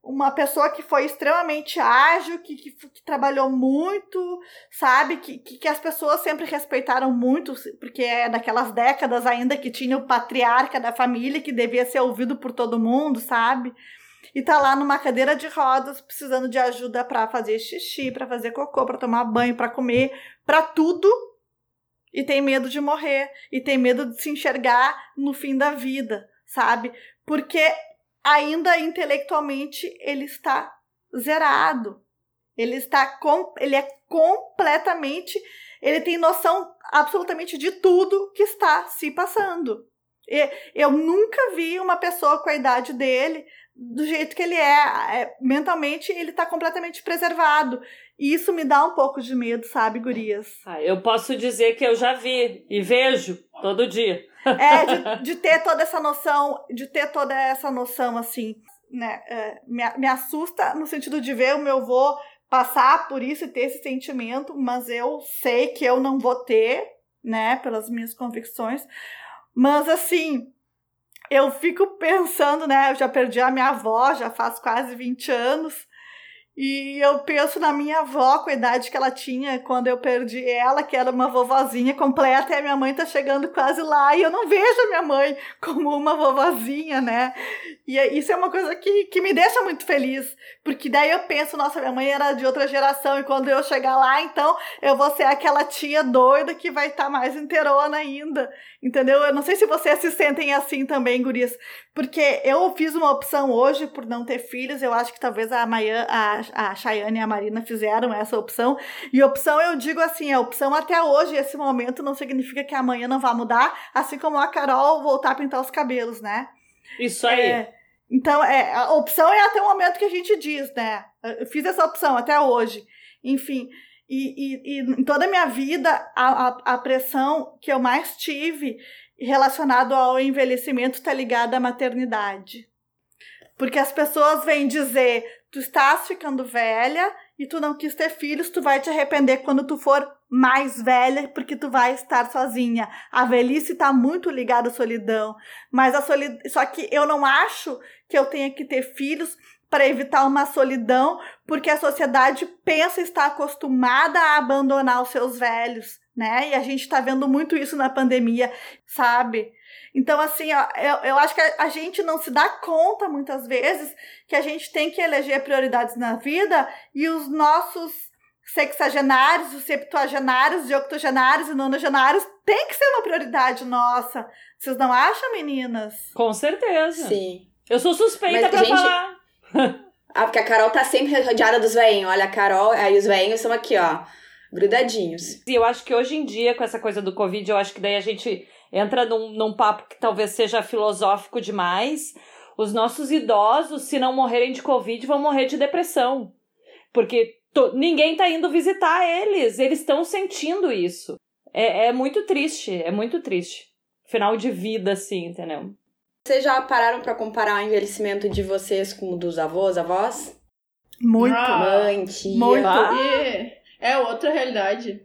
uma pessoa que foi extremamente ágil, que, que, que trabalhou muito, sabe? Que, que, que, as pessoas sempre respeitaram muito, porque é daquelas décadas ainda que tinha o patriarca da família que devia ser ouvido por todo mundo, sabe? E tá lá numa cadeira de rodas, precisando de ajuda para fazer xixi, para fazer cocô, para tomar banho, para comer, para tudo. E tem medo de morrer, e tem medo de se enxergar no fim da vida, sabe? Porque ainda intelectualmente ele está zerado. Ele está com, ele é completamente, ele tem noção absolutamente de tudo que está se passando. E eu nunca vi uma pessoa com a idade dele do jeito que ele é, é mentalmente ele está completamente preservado. E isso me dá um pouco de medo, sabe, gurias? Ah, eu posso dizer que eu já vi e vejo todo dia. É, de, de ter toda essa noção, de ter toda essa noção, assim, né? É, me, me assusta no sentido de ver o meu avô passar por isso e ter esse sentimento, mas eu sei que eu não vou ter, né, pelas minhas convicções. Mas, assim, eu fico pensando, né? Eu já perdi a minha avó, já faz quase 20 anos. E eu penso na minha avó, com a idade que ela tinha quando eu perdi ela, que era uma vovozinha completa, e a minha mãe tá chegando quase lá, e eu não vejo a minha mãe como uma vovozinha, né? E é, isso é uma coisa que, que me deixa muito feliz, porque daí eu penso, nossa, minha mãe era de outra geração, e quando eu chegar lá, então eu vou ser aquela tia doida que vai estar tá mais inteirona ainda, entendeu? Eu não sei se vocês se sentem assim também, gurias, porque eu fiz uma opção hoje por não ter filhos, eu acho que talvez a amanhã a a Chayane e a Marina fizeram essa opção. E opção, eu digo assim, a opção até hoje, esse momento, não significa que amanhã não vá mudar, assim como a Carol voltar a pintar os cabelos, né? Isso aí. É, então, é, a opção é até o momento que a gente diz, né? Eu fiz essa opção até hoje. Enfim, e, e, e em toda a minha vida, a, a, a pressão que eu mais tive relacionado ao envelhecimento está ligada à maternidade. Porque as pessoas vêm dizer, tu estás ficando velha e tu não quis ter filhos, tu vai te arrepender quando tu for mais velha, porque tu vai estar sozinha. A velhice está muito ligada à solidão, mas a solidão, só que eu não acho que eu tenha que ter filhos para evitar uma solidão, porque a sociedade pensa estar acostumada a abandonar os seus velhos, né? E a gente está vendo muito isso na pandemia, sabe? Então, assim, ó, eu, eu acho que a, a, gente não se dá conta muitas vezes que a gente tem que eleger prioridades na vida e os nossos sexagenários, os septuagenários, os octogenários e nonagenários tem que ser uma prioridade nossa. Vocês não acham, meninas? Com certeza. Sim. Eu sou suspeita Mas, pra gente... falar. ah, porque a Carol tá sempre rodeada dos veinhos. Olha, a Carol, aí os veinhos são aqui, ó, grudadinhos. E eu acho que hoje em dia, com essa coisa do Covid, eu acho que daí a gente entra num, num papo que talvez seja filosófico demais. Os nossos idosos, se não morrerem de Covid, vão morrer de depressão. Porque to, ninguém tá indo visitar eles, eles estão sentindo isso. É, é muito triste, é muito triste. Final de vida, assim, entendeu? Vocês já pararam para comparar o envelhecimento de vocês com o dos avós, avós? Muito. Ah, Mãe, tia. Muito. Ah. É outra realidade.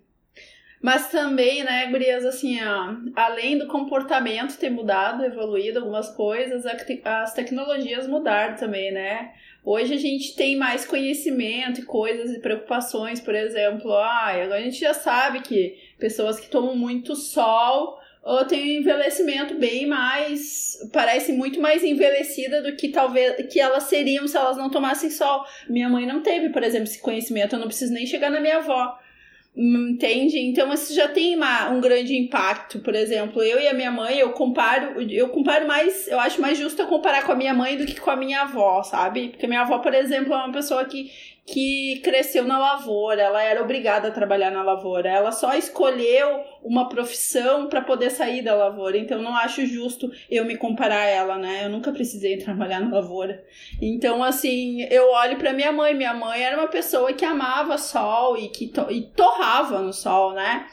Mas também, né, gurias, assim, ó, além do comportamento ter mudado, evoluído algumas coisas, as tecnologias mudaram também, né? Hoje a gente tem mais conhecimento e coisas e preocupações, por exemplo, ah, agora a gente já sabe que pessoas que tomam muito sol ou têm um envelhecimento bem mais. parece muito mais envelhecida do que talvez que elas seriam se elas não tomassem sol. Minha mãe não teve, por exemplo, esse conhecimento, eu não preciso nem chegar na minha avó. Entende? Então isso já tem uma, um grande impacto. Por exemplo, eu e a minha mãe, eu comparo, eu comparo mais, eu acho mais justo eu comparar com a minha mãe do que com a minha avó, sabe? Porque minha avó, por exemplo, é uma pessoa que que cresceu na lavoura, ela era obrigada a trabalhar na lavoura. Ela só escolheu uma profissão para poder sair da lavoura. Então não acho justo eu me comparar a ela, né? Eu nunca precisei *laughs* trabalhar na lavoura. Então assim, eu olho para minha mãe, minha mãe era uma pessoa que amava sol e que to e torrava no sol, né?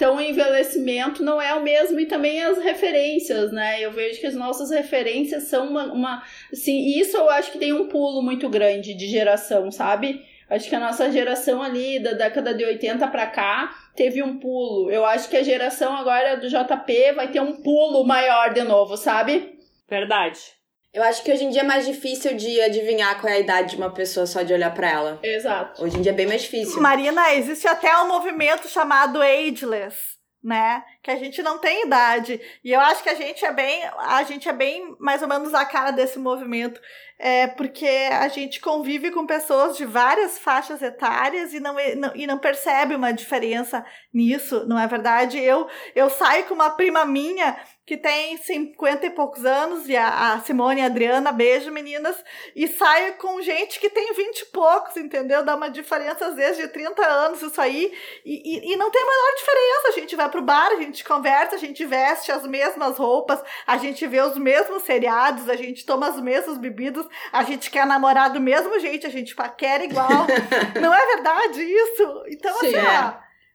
Então, o envelhecimento não é o mesmo e também as referências, né? Eu vejo que as nossas referências são uma. uma assim, isso eu acho que tem um pulo muito grande de geração, sabe? Acho que a nossa geração ali, da década de 80 para cá, teve um pulo. Eu acho que a geração agora do JP vai ter um pulo maior de novo, sabe? Verdade. Eu acho que hoje em dia é mais difícil de adivinhar qual é a idade de uma pessoa só de olhar para ela. Exato. Hoje em dia é bem mais difícil. Marina, existe até um movimento chamado Ageless, né? Que a gente não tem idade. E eu acho que a gente é bem, a gente é bem mais ou menos a cara desse movimento. É porque a gente convive com pessoas de várias faixas etárias e não, não, e não percebe uma diferença nisso, não é verdade? Eu, eu saio com uma prima minha que tem 50 e poucos anos, e a, a Simone e a Adriana, beijo meninas, e saio com gente que tem 20 e poucos, entendeu? Dá uma diferença às vezes de 30 anos isso aí, e, e, e não tem a menor diferença. A gente vai pro bar, a gente conversa, a gente veste as mesmas roupas, a gente vê os mesmos seriados, a gente toma as mesmas bebidas, a gente quer namorar do mesmo jeito, a gente paquera igual. *laughs* não é verdade isso? Então, Sim, assim, é. ó,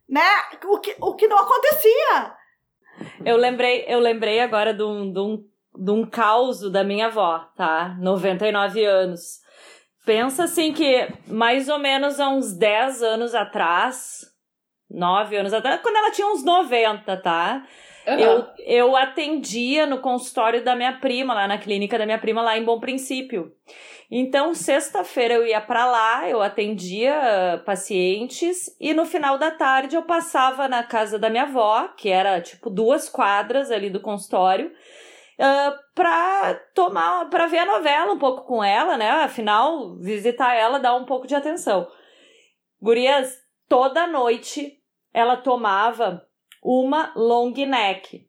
né? O que, o que não acontecia. Eu lembrei, eu lembrei agora de um, de um, de um caos da minha avó, tá? 99 anos. Pensa assim que mais ou menos há uns 10 anos atrás, 9 anos atrás, quando ela tinha uns 90, tá? Uhum. Eu, eu atendia no consultório da minha prima, lá na clínica da minha prima, lá em Bom Princípio. Então, sexta-feira eu ia para lá, eu atendia pacientes e no final da tarde eu passava na casa da minha avó, que era tipo duas quadras ali do consultório, uh, pra tomar, para ver a novela um pouco com ela, né? Afinal, visitar ela dá um pouco de atenção. Gurias, toda noite ela tomava uma long neck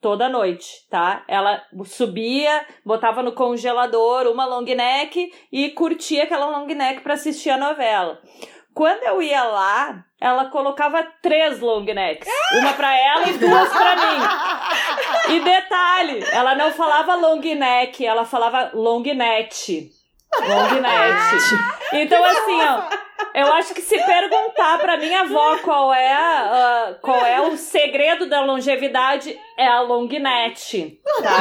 toda noite, tá? Ela subia, botava no congelador uma long neck e curtia aquela long neck para assistir a novela. Quando eu ia lá, ela colocava três long necks, uma para ela e duas para mim. E detalhe, ela não falava long neck, ela falava long net. Long net. Então assim, ó, eu acho que se perguntar pra minha avó qual é, uh, qual é o segredo da longevidade, é a long net. Tá?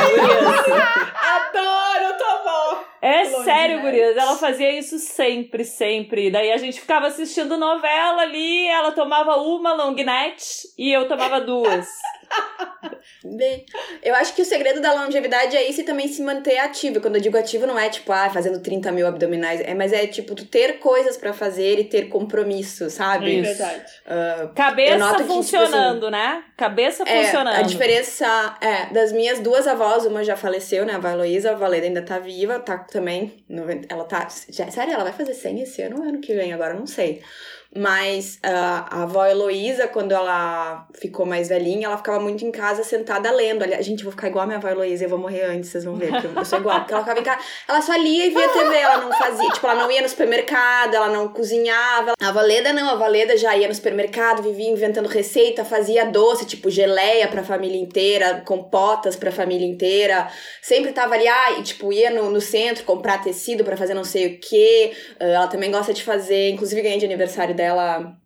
Adoro tua avó! É long sério, net. gurias. Ela fazia isso sempre, sempre. Daí a gente ficava assistindo novela ali, ela tomava uma long net e eu tomava duas. *laughs* Bem, eu acho que o segredo da longevidade é isso e também se manter ativo. Quando eu digo ativo, não é tipo, ah, fazendo 30 mil abdominais, é, mas é tipo, tu ter coisas para fazer e ter compromisso, sabe? É verdade. Uh, Cabeça funcionando, que, tipo, assim, né? Cabeça é, funcionando. A diferença é, das minhas duas avós, uma já faleceu, né? A avó Heloísa, a Valeda ainda tá viva, tá também. Ela tá. Já, sério, ela vai fazer 100 esse ano ou ano que vem? Agora não sei. Mas uh, a avó Heloísa, quando ela ficou mais velhinha, ela ficava muito em casa sentada lendo. Aliás, gente, eu vou ficar igual a minha avó Heloísa, eu vou morrer antes, vocês vão ver, porque eu sou igual. Porque ela ficava em casa, ela só lia e via TV, ela não fazia, tipo, ela não ia no supermercado, ela não cozinhava. A Valeda não, a Valeda já ia no supermercado, vivia inventando receita, fazia doce, tipo geleia pra família inteira, compotas pra família inteira. Sempre tava ali, ah, e, tipo, ia no, no centro comprar tecido para fazer não sei o quê. Uh, ela também gosta de fazer, inclusive ganhei de aniversário dela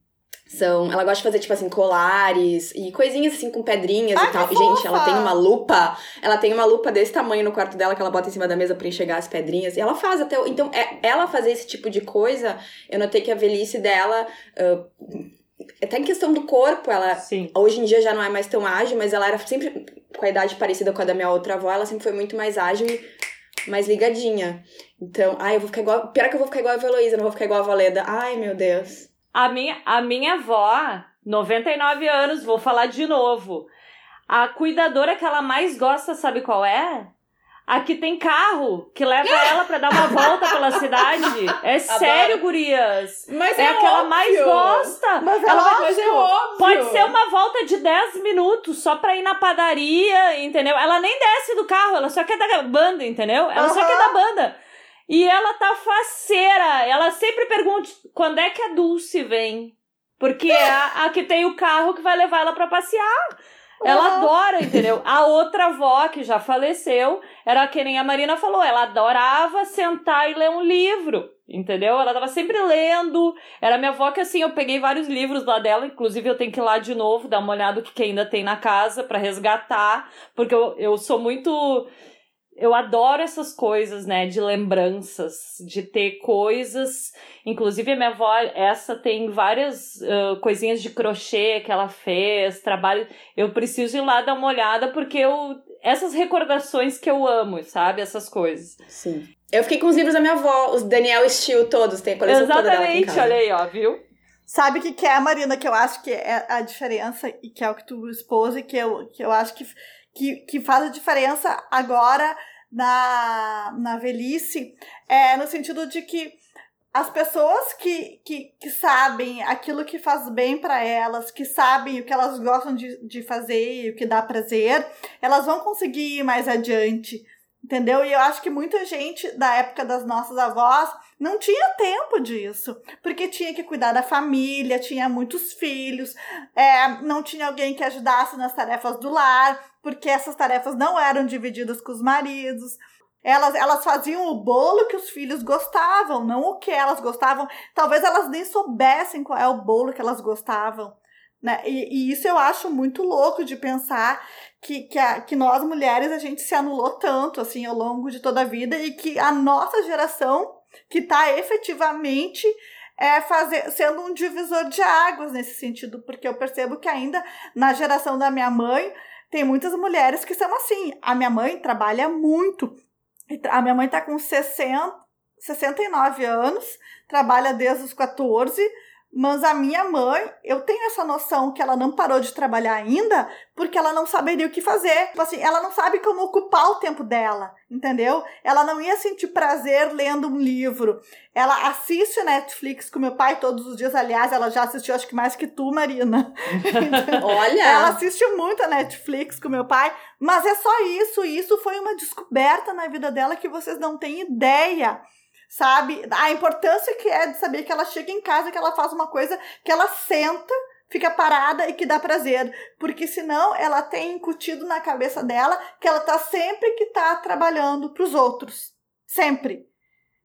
são, ela gosta de fazer, tipo assim, colares e coisinhas assim com pedrinhas Ai, e tal. Gente, ela tem uma lupa. Ela tem uma lupa desse tamanho no quarto dela que ela bota em cima da mesa para enxergar as pedrinhas. E ela faz até. Então, é, ela fazer esse tipo de coisa, eu notei que a velhice dela. Uh, até em questão do corpo, ela Sim. hoje em dia já não é mais tão ágil, mas ela era sempre com a idade parecida com a da minha outra avó, ela sempre foi muito mais ágil e mais ligadinha. Então, ai, eu vou ficar igual. Pior que eu vou ficar igual a Heloísa, não vou ficar igual a Valeda. Ai, meu Deus. A minha, a minha avó, 99 anos, vou falar de novo. A cuidadora que ela mais gosta, sabe qual é? A que tem carro, que leva *laughs* ela para dar uma volta pela cidade. É sério, gurias. Mas é, é a que ela mais gosta. Mas, é ela vai, mas é óbvio. Pode ser uma volta de 10 minutos só pra ir na padaria, entendeu? Ela nem desce do carro, ela só quer dar banda, entendeu? Ela uhum. só quer dar banda. E ela tá faceira. Ela sempre pergunta quando é que a Dulce vem. Porque é a, a que tem o carro que vai levar ela para passear. Ela adora, entendeu? A outra avó, que já faleceu, era que nem a Marina falou, ela adorava sentar e ler um livro, entendeu? Ela tava sempre lendo. Era minha avó que, assim, eu peguei vários livros lá dela, inclusive eu tenho que ir lá de novo, dar uma olhada no que, que ainda tem na casa para resgatar, porque eu, eu sou muito eu adoro essas coisas, né, de lembranças, de ter coisas. Inclusive, a minha avó, essa tem várias uh, coisinhas de crochê que ela fez, trabalho. Eu preciso ir lá dar uma olhada porque eu, essas recordações que eu amo, sabe? Essas coisas. Sim. Eu fiquei com os livros da minha avó, os Daniel Steele todos, tem a coleção Exatamente, toda dela aqui em casa. olha aí, ó, viu? Sabe o que, que é, Marina, que eu acho que é a diferença e que é o que tu expôs e que eu, que eu acho que, que, que faz a diferença agora na, na velhice, é no sentido de que as pessoas que, que, que sabem aquilo que faz bem para elas, que sabem o que elas gostam de, de fazer e o que dá prazer, elas vão conseguir ir mais adiante, entendeu? E eu acho que muita gente da época das nossas avós não tinha tempo disso, porque tinha que cuidar da família, tinha muitos filhos, é, não tinha alguém que ajudasse nas tarefas do lar, porque essas tarefas não eram divididas com os maridos. Elas, elas faziam o bolo que os filhos gostavam, não o que elas gostavam. Talvez elas nem soubessem qual é o bolo que elas gostavam. Né? E, e isso eu acho muito louco de pensar que, que, a, que nós mulheres a gente se anulou tanto assim ao longo de toda a vida e que a nossa geração que está efetivamente é, fazer, sendo um divisor de águas nesse sentido, porque eu percebo que ainda na geração da minha mãe tem muitas mulheres que são assim. A minha mãe trabalha muito. A minha mãe está com 60, 69 anos, trabalha desde os 14 mas a minha mãe, eu tenho essa noção que ela não parou de trabalhar ainda porque ela não saberia o que fazer. Tipo assim, ela não sabe como ocupar o tempo dela, entendeu? Ela não ia sentir prazer lendo um livro. Ela assiste Netflix com meu pai todos os dias. Aliás, ela já assistiu, acho que mais que tu, Marina. *laughs* Olha! Ela assiste muito a Netflix com meu pai. Mas é só isso. Isso foi uma descoberta na vida dela que vocês não têm ideia sabe? A importância que é de saber que ela chega em casa, que ela faz uma coisa, que ela senta, fica parada e que dá prazer. Porque senão ela tem incutido na cabeça dela que ela tá sempre que tá trabalhando para os outros. Sempre.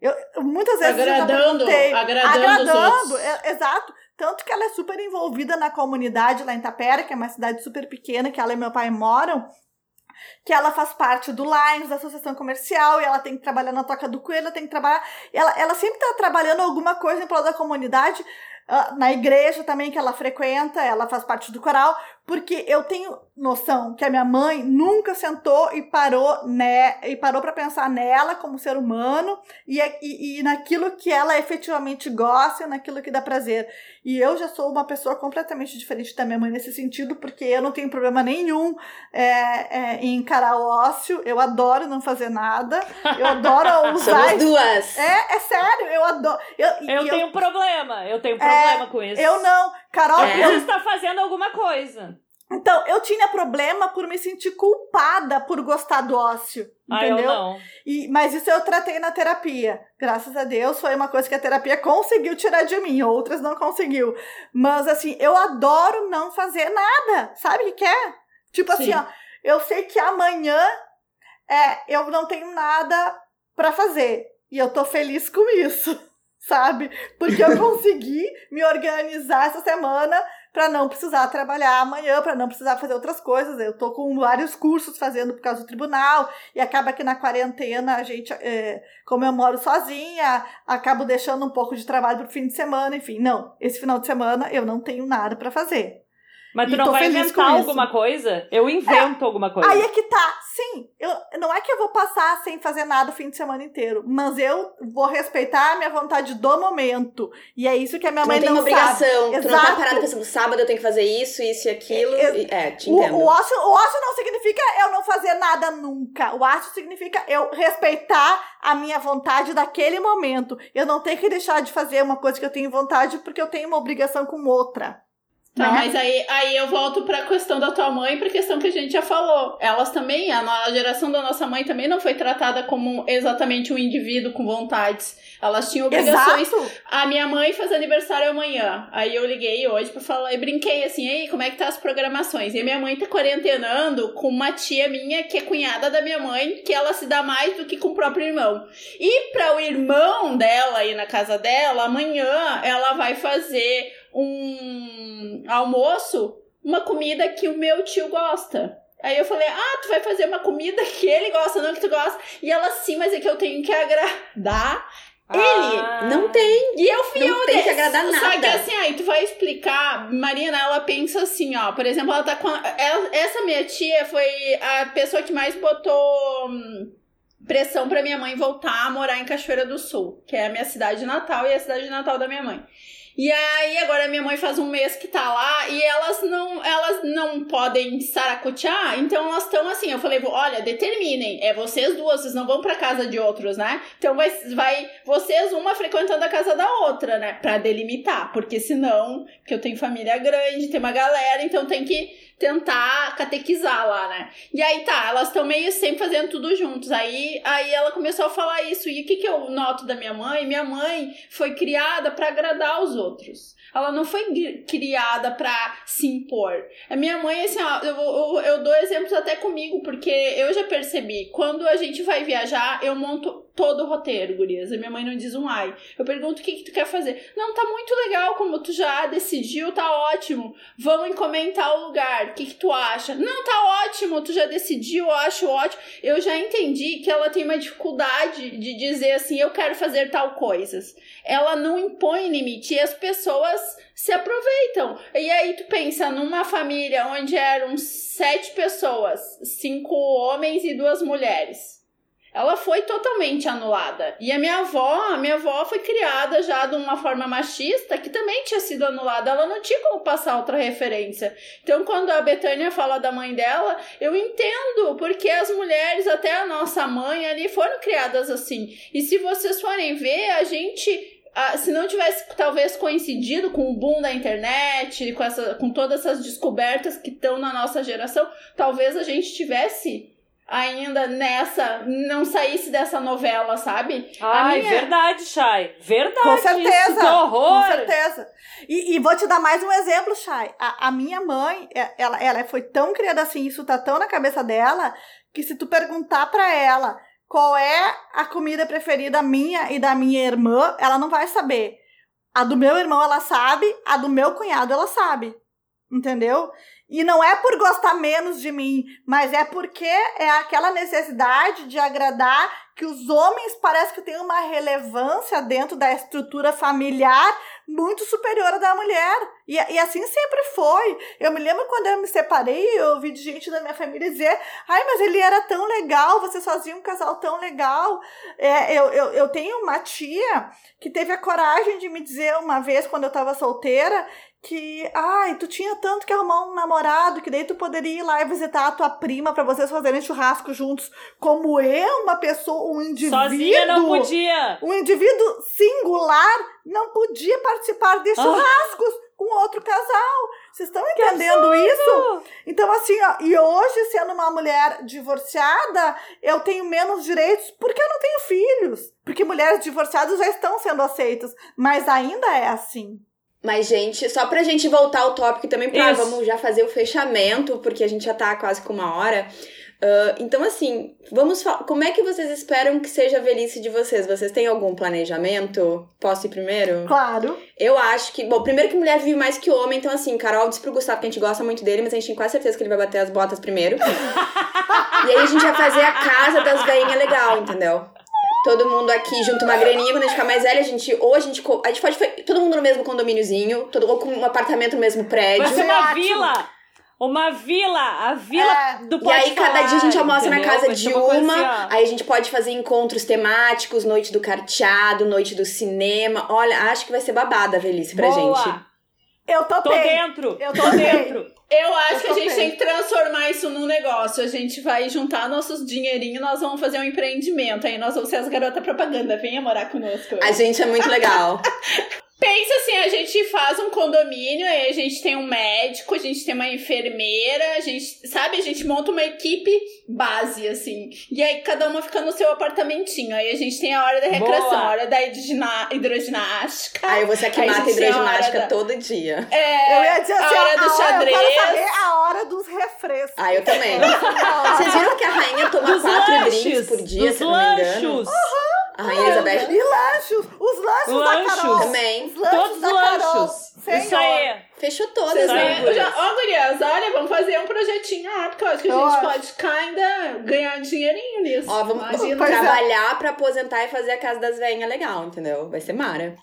Eu, muitas vezes agradando, eu já agradando, agradando é, exato. Tanto que ela é super envolvida na comunidade lá em Tapera, que é uma cidade super pequena, que ela e meu pai moram que ela faz parte do Lions, da associação comercial, e ela tem que trabalhar na Toca do Coelho, ela tem que trabalhar. Ela, ela sempre está trabalhando alguma coisa em prol da comunidade, uh, na igreja também que ela frequenta, ela faz parte do coral, porque eu tenho noção que a minha mãe nunca sentou e parou, né, e parou para pensar nela como ser humano e, e, e naquilo que ela efetivamente gosta, naquilo que dá prazer. E eu já sou uma pessoa completamente diferente da minha mãe nesse sentido, porque eu não tenho problema nenhum é, é, em encarar o ócio, eu adoro não fazer nada, eu adoro *laughs* usar. Somos duas! É, é sério, eu adoro. Eu, eu tenho eu, problema, eu tenho problema é, com isso. Eu não. Carol, é. eu... você está fazendo alguma coisa. Então, eu tinha problema por me sentir culpada por gostar do ócio. Entendeu? Ah, eu não. E, mas isso eu tratei na terapia. Graças a Deus, foi uma coisa que a terapia conseguiu tirar de mim, outras não conseguiu. Mas assim, eu adoro não fazer nada. Sabe o que, que é? Tipo assim, Sim. assim, ó, eu sei que amanhã é, eu não tenho nada para fazer. E eu tô feliz com isso, sabe? Porque eu *laughs* consegui me organizar essa semana para não precisar trabalhar amanhã, para não precisar fazer outras coisas. Eu tô com vários cursos fazendo por causa do tribunal e acaba que na quarentena a gente, é, como eu moro sozinha, acabo deixando um pouco de trabalho pro fim de semana, enfim. Não, esse final de semana eu não tenho nada para fazer. Mas tu não vai inventar alguma coisa? Eu invento é, alguma coisa. Aí é que tá. Sim, eu, não é que eu vou passar sem fazer nada o fim de semana inteiro, mas eu vou respeitar a minha vontade do momento. E é isso que a minha tu mãe não, não tem obrigação. Sabe. Tu não tá parada pensando, sábado eu tenho que fazer isso, isso e aquilo. É, é te entendo. O, o, ócio, o ócio não significa eu não fazer nada nunca. O ócio significa eu respeitar a minha vontade daquele momento. Eu não tenho que deixar de fazer uma coisa que eu tenho vontade porque eu tenho uma obrigação com outra. Tá, né? mas aí, aí eu volto pra questão da tua mãe, pra questão que a gente já falou. Elas também, a, a geração da nossa mãe também não foi tratada como exatamente um indivíduo com vontades. Elas tinham obrigações. Exato. A minha mãe faz aniversário amanhã. Aí eu liguei hoje pra falar e brinquei assim, ei, como é que tá as programações? E a minha mãe tá quarentenando com uma tia minha que é cunhada da minha mãe, que ela se dá mais do que com o próprio irmão. E para o irmão dela aí na casa dela, amanhã ela vai fazer um almoço, uma comida que o meu tio gosta. Aí eu falei, ah, tu vai fazer uma comida que ele gosta, não que tu gosta. E ela, sim, mas é que eu tenho que agradar Ele Ah. não tem. E eu fui Não eu tem que agradar Só nada. que assim, aí tu vai explicar, Marina, ela pensa assim, ó, por exemplo, ela tá com. ela- essa minha tia foi a pessoa que mais botou hum, pressão pra minha mãe voltar a morar em Cachoeira do Sul, que é a minha cidade natal e a cidade natal da minha mãe. E aí, agora minha mãe faz um mês que tá lá e elas não, elas não podem saracotear, então elas estão assim. Eu falei, olha, determinem, é vocês duas, vocês não vão pra casa de outros, né? Então vai, vai vocês uma frequentando a casa da outra, né? Pra delimitar, porque senão, que eu tenho família grande, tem uma galera, então tem que tentar catequizar lá, né? E aí tá, elas estão meio sempre fazendo tudo juntos. Aí, aí ela começou a falar isso. E o que, que eu noto da minha mãe? Minha mãe foi criada pra agradar os outros. Ela não foi criada pra se impor. A minha mãe, assim, ó, eu, eu, eu dou exemplos até comigo, porque eu já percebi, quando a gente vai viajar, eu monto todo o roteiro, gurias. A minha mãe não diz um ai. Eu pergunto o que, que tu quer fazer. Não, tá muito legal, como tu já decidiu, tá ótimo. Vamos comentar o lugar. O que, que tu acha? Não, tá ótimo, tu já decidiu, eu acho ótimo. Eu já entendi que ela tem uma dificuldade de dizer assim, eu quero fazer tal coisas. Ela não impõe limite e as pessoas se aproveitam. E aí tu pensa numa família onde eram sete pessoas, cinco homens e duas mulheres. Ela foi totalmente anulada. E a minha avó, a minha avó foi criada já de uma forma machista que também tinha sido anulada. Ela não tinha como passar outra referência. Então, quando a Betânia fala da mãe dela, eu entendo, porque as mulheres, até a nossa mãe ali, foram criadas assim. E se vocês forem ver, a gente ah, se não tivesse talvez coincidido com o boom da internet, com, essa, com todas essas descobertas que estão na nossa geração, talvez a gente tivesse ainda nessa, não saísse dessa novela, sabe? Ai, minha- verdade, Chay. Verdade. Com certeza. Isso, que horror. Com certeza. E, e vou te dar mais um exemplo, Chay. A, a minha mãe, é- ela, ela foi tão criada assim, isso tá tão na cabeça dela, que se tu perguntar pra ela qual é a comida preferida minha e da minha irmã, ela não vai saber. A do meu irmão ela sabe, a do meu cunhado ela sabe. Entendeu? E não é por gostar menos de mim, mas é porque é aquela necessidade de agradar que os homens parece que têm uma relevância dentro da estrutura familiar muito superior à da mulher. E, e assim sempre foi. Eu me lembro quando eu me separei, eu ouvi de gente da minha família dizer: ai, mas ele era tão legal, vocês faziam um casal tão legal. É, eu, eu, eu tenho uma tia que teve a coragem de me dizer uma vez, quando eu estava solteira, que, ai, tu tinha tanto que arrumar um namorado, que daí tu poderia ir lá e visitar a tua prima para vocês fazerem churrasco juntos. Como eu, uma pessoa, um indivíduo. Sozinha não podia. Um indivíduo singular não podia participar Ah. de churrascos com outro casal. Vocês estão entendendo isso? Então, assim, ó, e hoje, sendo uma mulher divorciada, eu tenho menos direitos porque eu não tenho filhos. Porque mulheres divorciadas já estão sendo aceitas. Mas ainda é assim. Mas, gente, só pra gente voltar ao tópico e também pra Isso. vamos já fazer o fechamento, porque a gente já tá quase com uma hora. Ah, então, assim, vamos falar. Como é que vocês esperam que seja a velhice de vocês? Vocês têm algum planejamento? Posso ir primeiro? Claro. Eu acho que. Bom, primeiro que mulher vive mais que homem, então, assim, Carol disse pro Gustavo que a gente gosta muito dele, mas a gente tem quase certeza que ele vai bater as botas primeiro. *laughs* e aí a gente vai fazer a casa das veinhas legal, entendeu? Todo mundo aqui junto uma graninha, quando a gente ficar mais velha, a gente. Ou a gente. A gente pode. Todo mundo no mesmo condomíniozinho, todo, ou com um apartamento no mesmo prédio. Vai ser é uma vila. Uma vila. A vila É. do E aí, cada Falar, dia a gente almoça na entendeu? casa Vai de uma. assim, ó. aí a gente pode fazer encontros temáticos, noite do carteado, noite do cinema. Olha, acho que vai ser babada a velhice pra Boa. gente. Eu Tô topei. dentro. Eu tô dentro. Eu acho que a gente tem que transformar isso num negócio. A gente vai juntar nossos dinheirinhos, nós vamos fazer um empreendimento. Aí nós vamos ser as garotas propaganda. Venha morar conosco. A gente é muito legal. *laughs* Pensa assim, a gente faz um condomínio, aí a gente tem um médico, a gente tem uma enfermeira, a gente, sabe, a gente monta uma equipe base, assim. E aí cada uma fica no seu apartamentinho. Aí a gente tem a hora da recreação, Boa. a hora da hidroginástica. Aí você que Aí a mata a hidroginástica da- todo dia. É, Eu ia dizer assim, a hora ó, do Eu xadrez. quero saber a hora dos refrescos. Ah, eu também. *laughs* Vocês viram que a rainha toma Dos quatro lanches. drinks por dia, dos se eu não me engano? lanchos. A Rainha Elizabeth. E lanchos! Os lanchos, Lanchos. da Carol! Também. Os lanchos Todos da os Carol. lanchos. Senhor. Isso aí. Fechou todas, né? Ó, gurias, olha, vamos fazer um projetinho lá, porque eu acho que a gente pode ainda ganhar dinheirinho nisso. Ó, vamos Imagina. Pois é. trabalhar pra aposentar e fazer a casa das velhinhas legal, entendeu? Vai ser mara.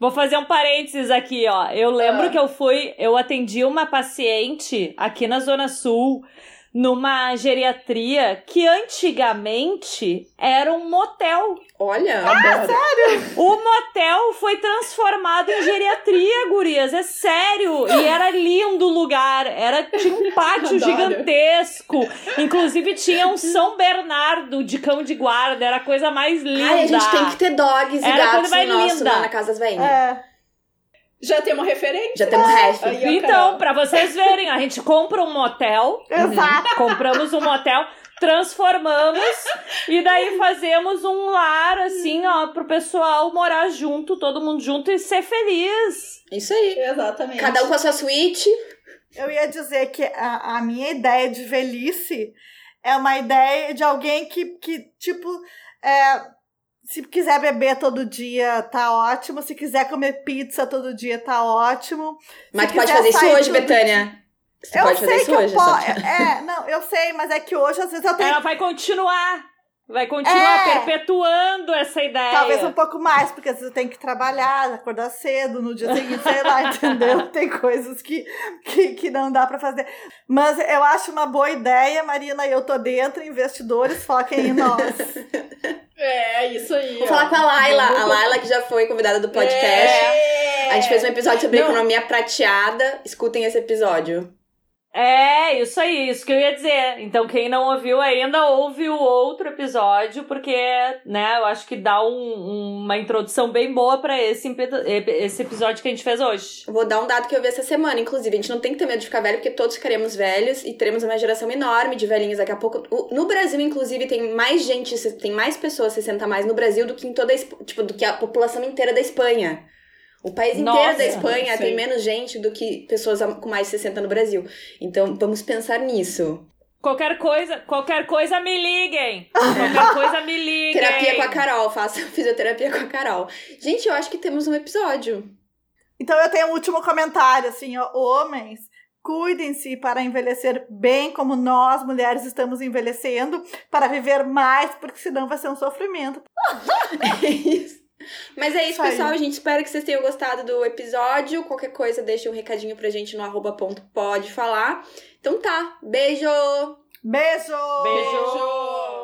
Vou fazer um parênteses aqui, ó. Eu lembro Ah. que eu fui, eu atendi uma paciente aqui na Zona Sul, numa geriatria que antigamente era um motel. Olha. Adoro. O motel foi transformado em geriatria, *laughs* gurias. É sério. E era lindo o lugar. Era, tinha um pátio Adoro. gigantesco. Inclusive tinha um São Bernardo de cão de guarda. Era a coisa mais linda. Ai, a gente tem que ter dogs e Era gatos coisa mais no nosso, linda. lá na casa das velhinhas. É. Já temos referência? Já temos resto. Aí, Então, pra vocês verem, a gente compra um motel. *laughs* Exato. Compramos um motel, transformamos e daí fazemos um lar assim, ó, pro pessoal morar junto, todo mundo junto e ser feliz. Isso aí. Exatamente. Cada um com a sua suíte. Eu ia dizer que a, a minha ideia de velhice é uma ideia de alguém que, que tipo, é, se quiser beber todo dia, tá ótimo. Se quiser comer pizza todo dia, tá ótimo. Mas Se tu pode fazer isso hoje, Betânia. Você eu pode fazer sei isso que hoje. eu que- É, não, eu sei, mas é que hoje às vezes eu tenho Ela vai continuar. Vai continuar É. perpetuando essa ideia. Talvez um pouco mais, porque às vezes eu tenho que trabalhar, acordar cedo no dia seguinte, sei lá, *laughs* entendeu? Tem coisas que, que, que não dá pra fazer. Mas eu acho uma boa ideia, Marina, eu tô dentro, investidores, foquem em *laughs* nós. É, isso aí. Vou ó. falar com a Laila. A Laila, que já foi convidada do podcast. É. A gente fez um episódio sobre Não. economia prateada. Escutem esse episódio. É, isso aí, isso que eu ia dizer. Então, quem não ouviu ainda, ouve o outro episódio, porque, né, eu acho que dá um- uma introdução bem boa pra esse, esse episódio que a gente fez hoje. Vou dar um dado que eu vi essa semana, inclusive. A gente não tem que ter medo de ficar velho, porque todos ficaremos velhos e teremos uma geração enorme de velhinhos daqui a pouco. No Brasil, inclusive, tem mais gente, tem mais pessoas 60 a mais no Brasil do que em toda a, tipo, do que a população inteira da Espanha. O país inteiro Nossa, da Espanha tem menos gente do que pessoas a- com mais de 60 no Brasil. Então, vamos pensar nisso. Qualquer coisa, qualquer coisa me liguem. Qualquer *laughs* coisa me liguem. Terapia com a Carol, faça *laughs* fisioterapia com a Carol. Gente, eu acho que temos um episódio. Então eu tenho um último comentário, assim, ó, homens, cuidem-se para envelhecer bem como nós, mulheres, estamos envelhecendo, para viver mais, porque senão vai ser um sofrimento. *laughs* É isso. Mas é isso, pessoal. A gente espera que vocês tenham gostado do episódio. Qualquer coisa, deixa um recadinho pra gente no arroba ponto pode falar. Então tá. Beijo! Beijo! Beijo.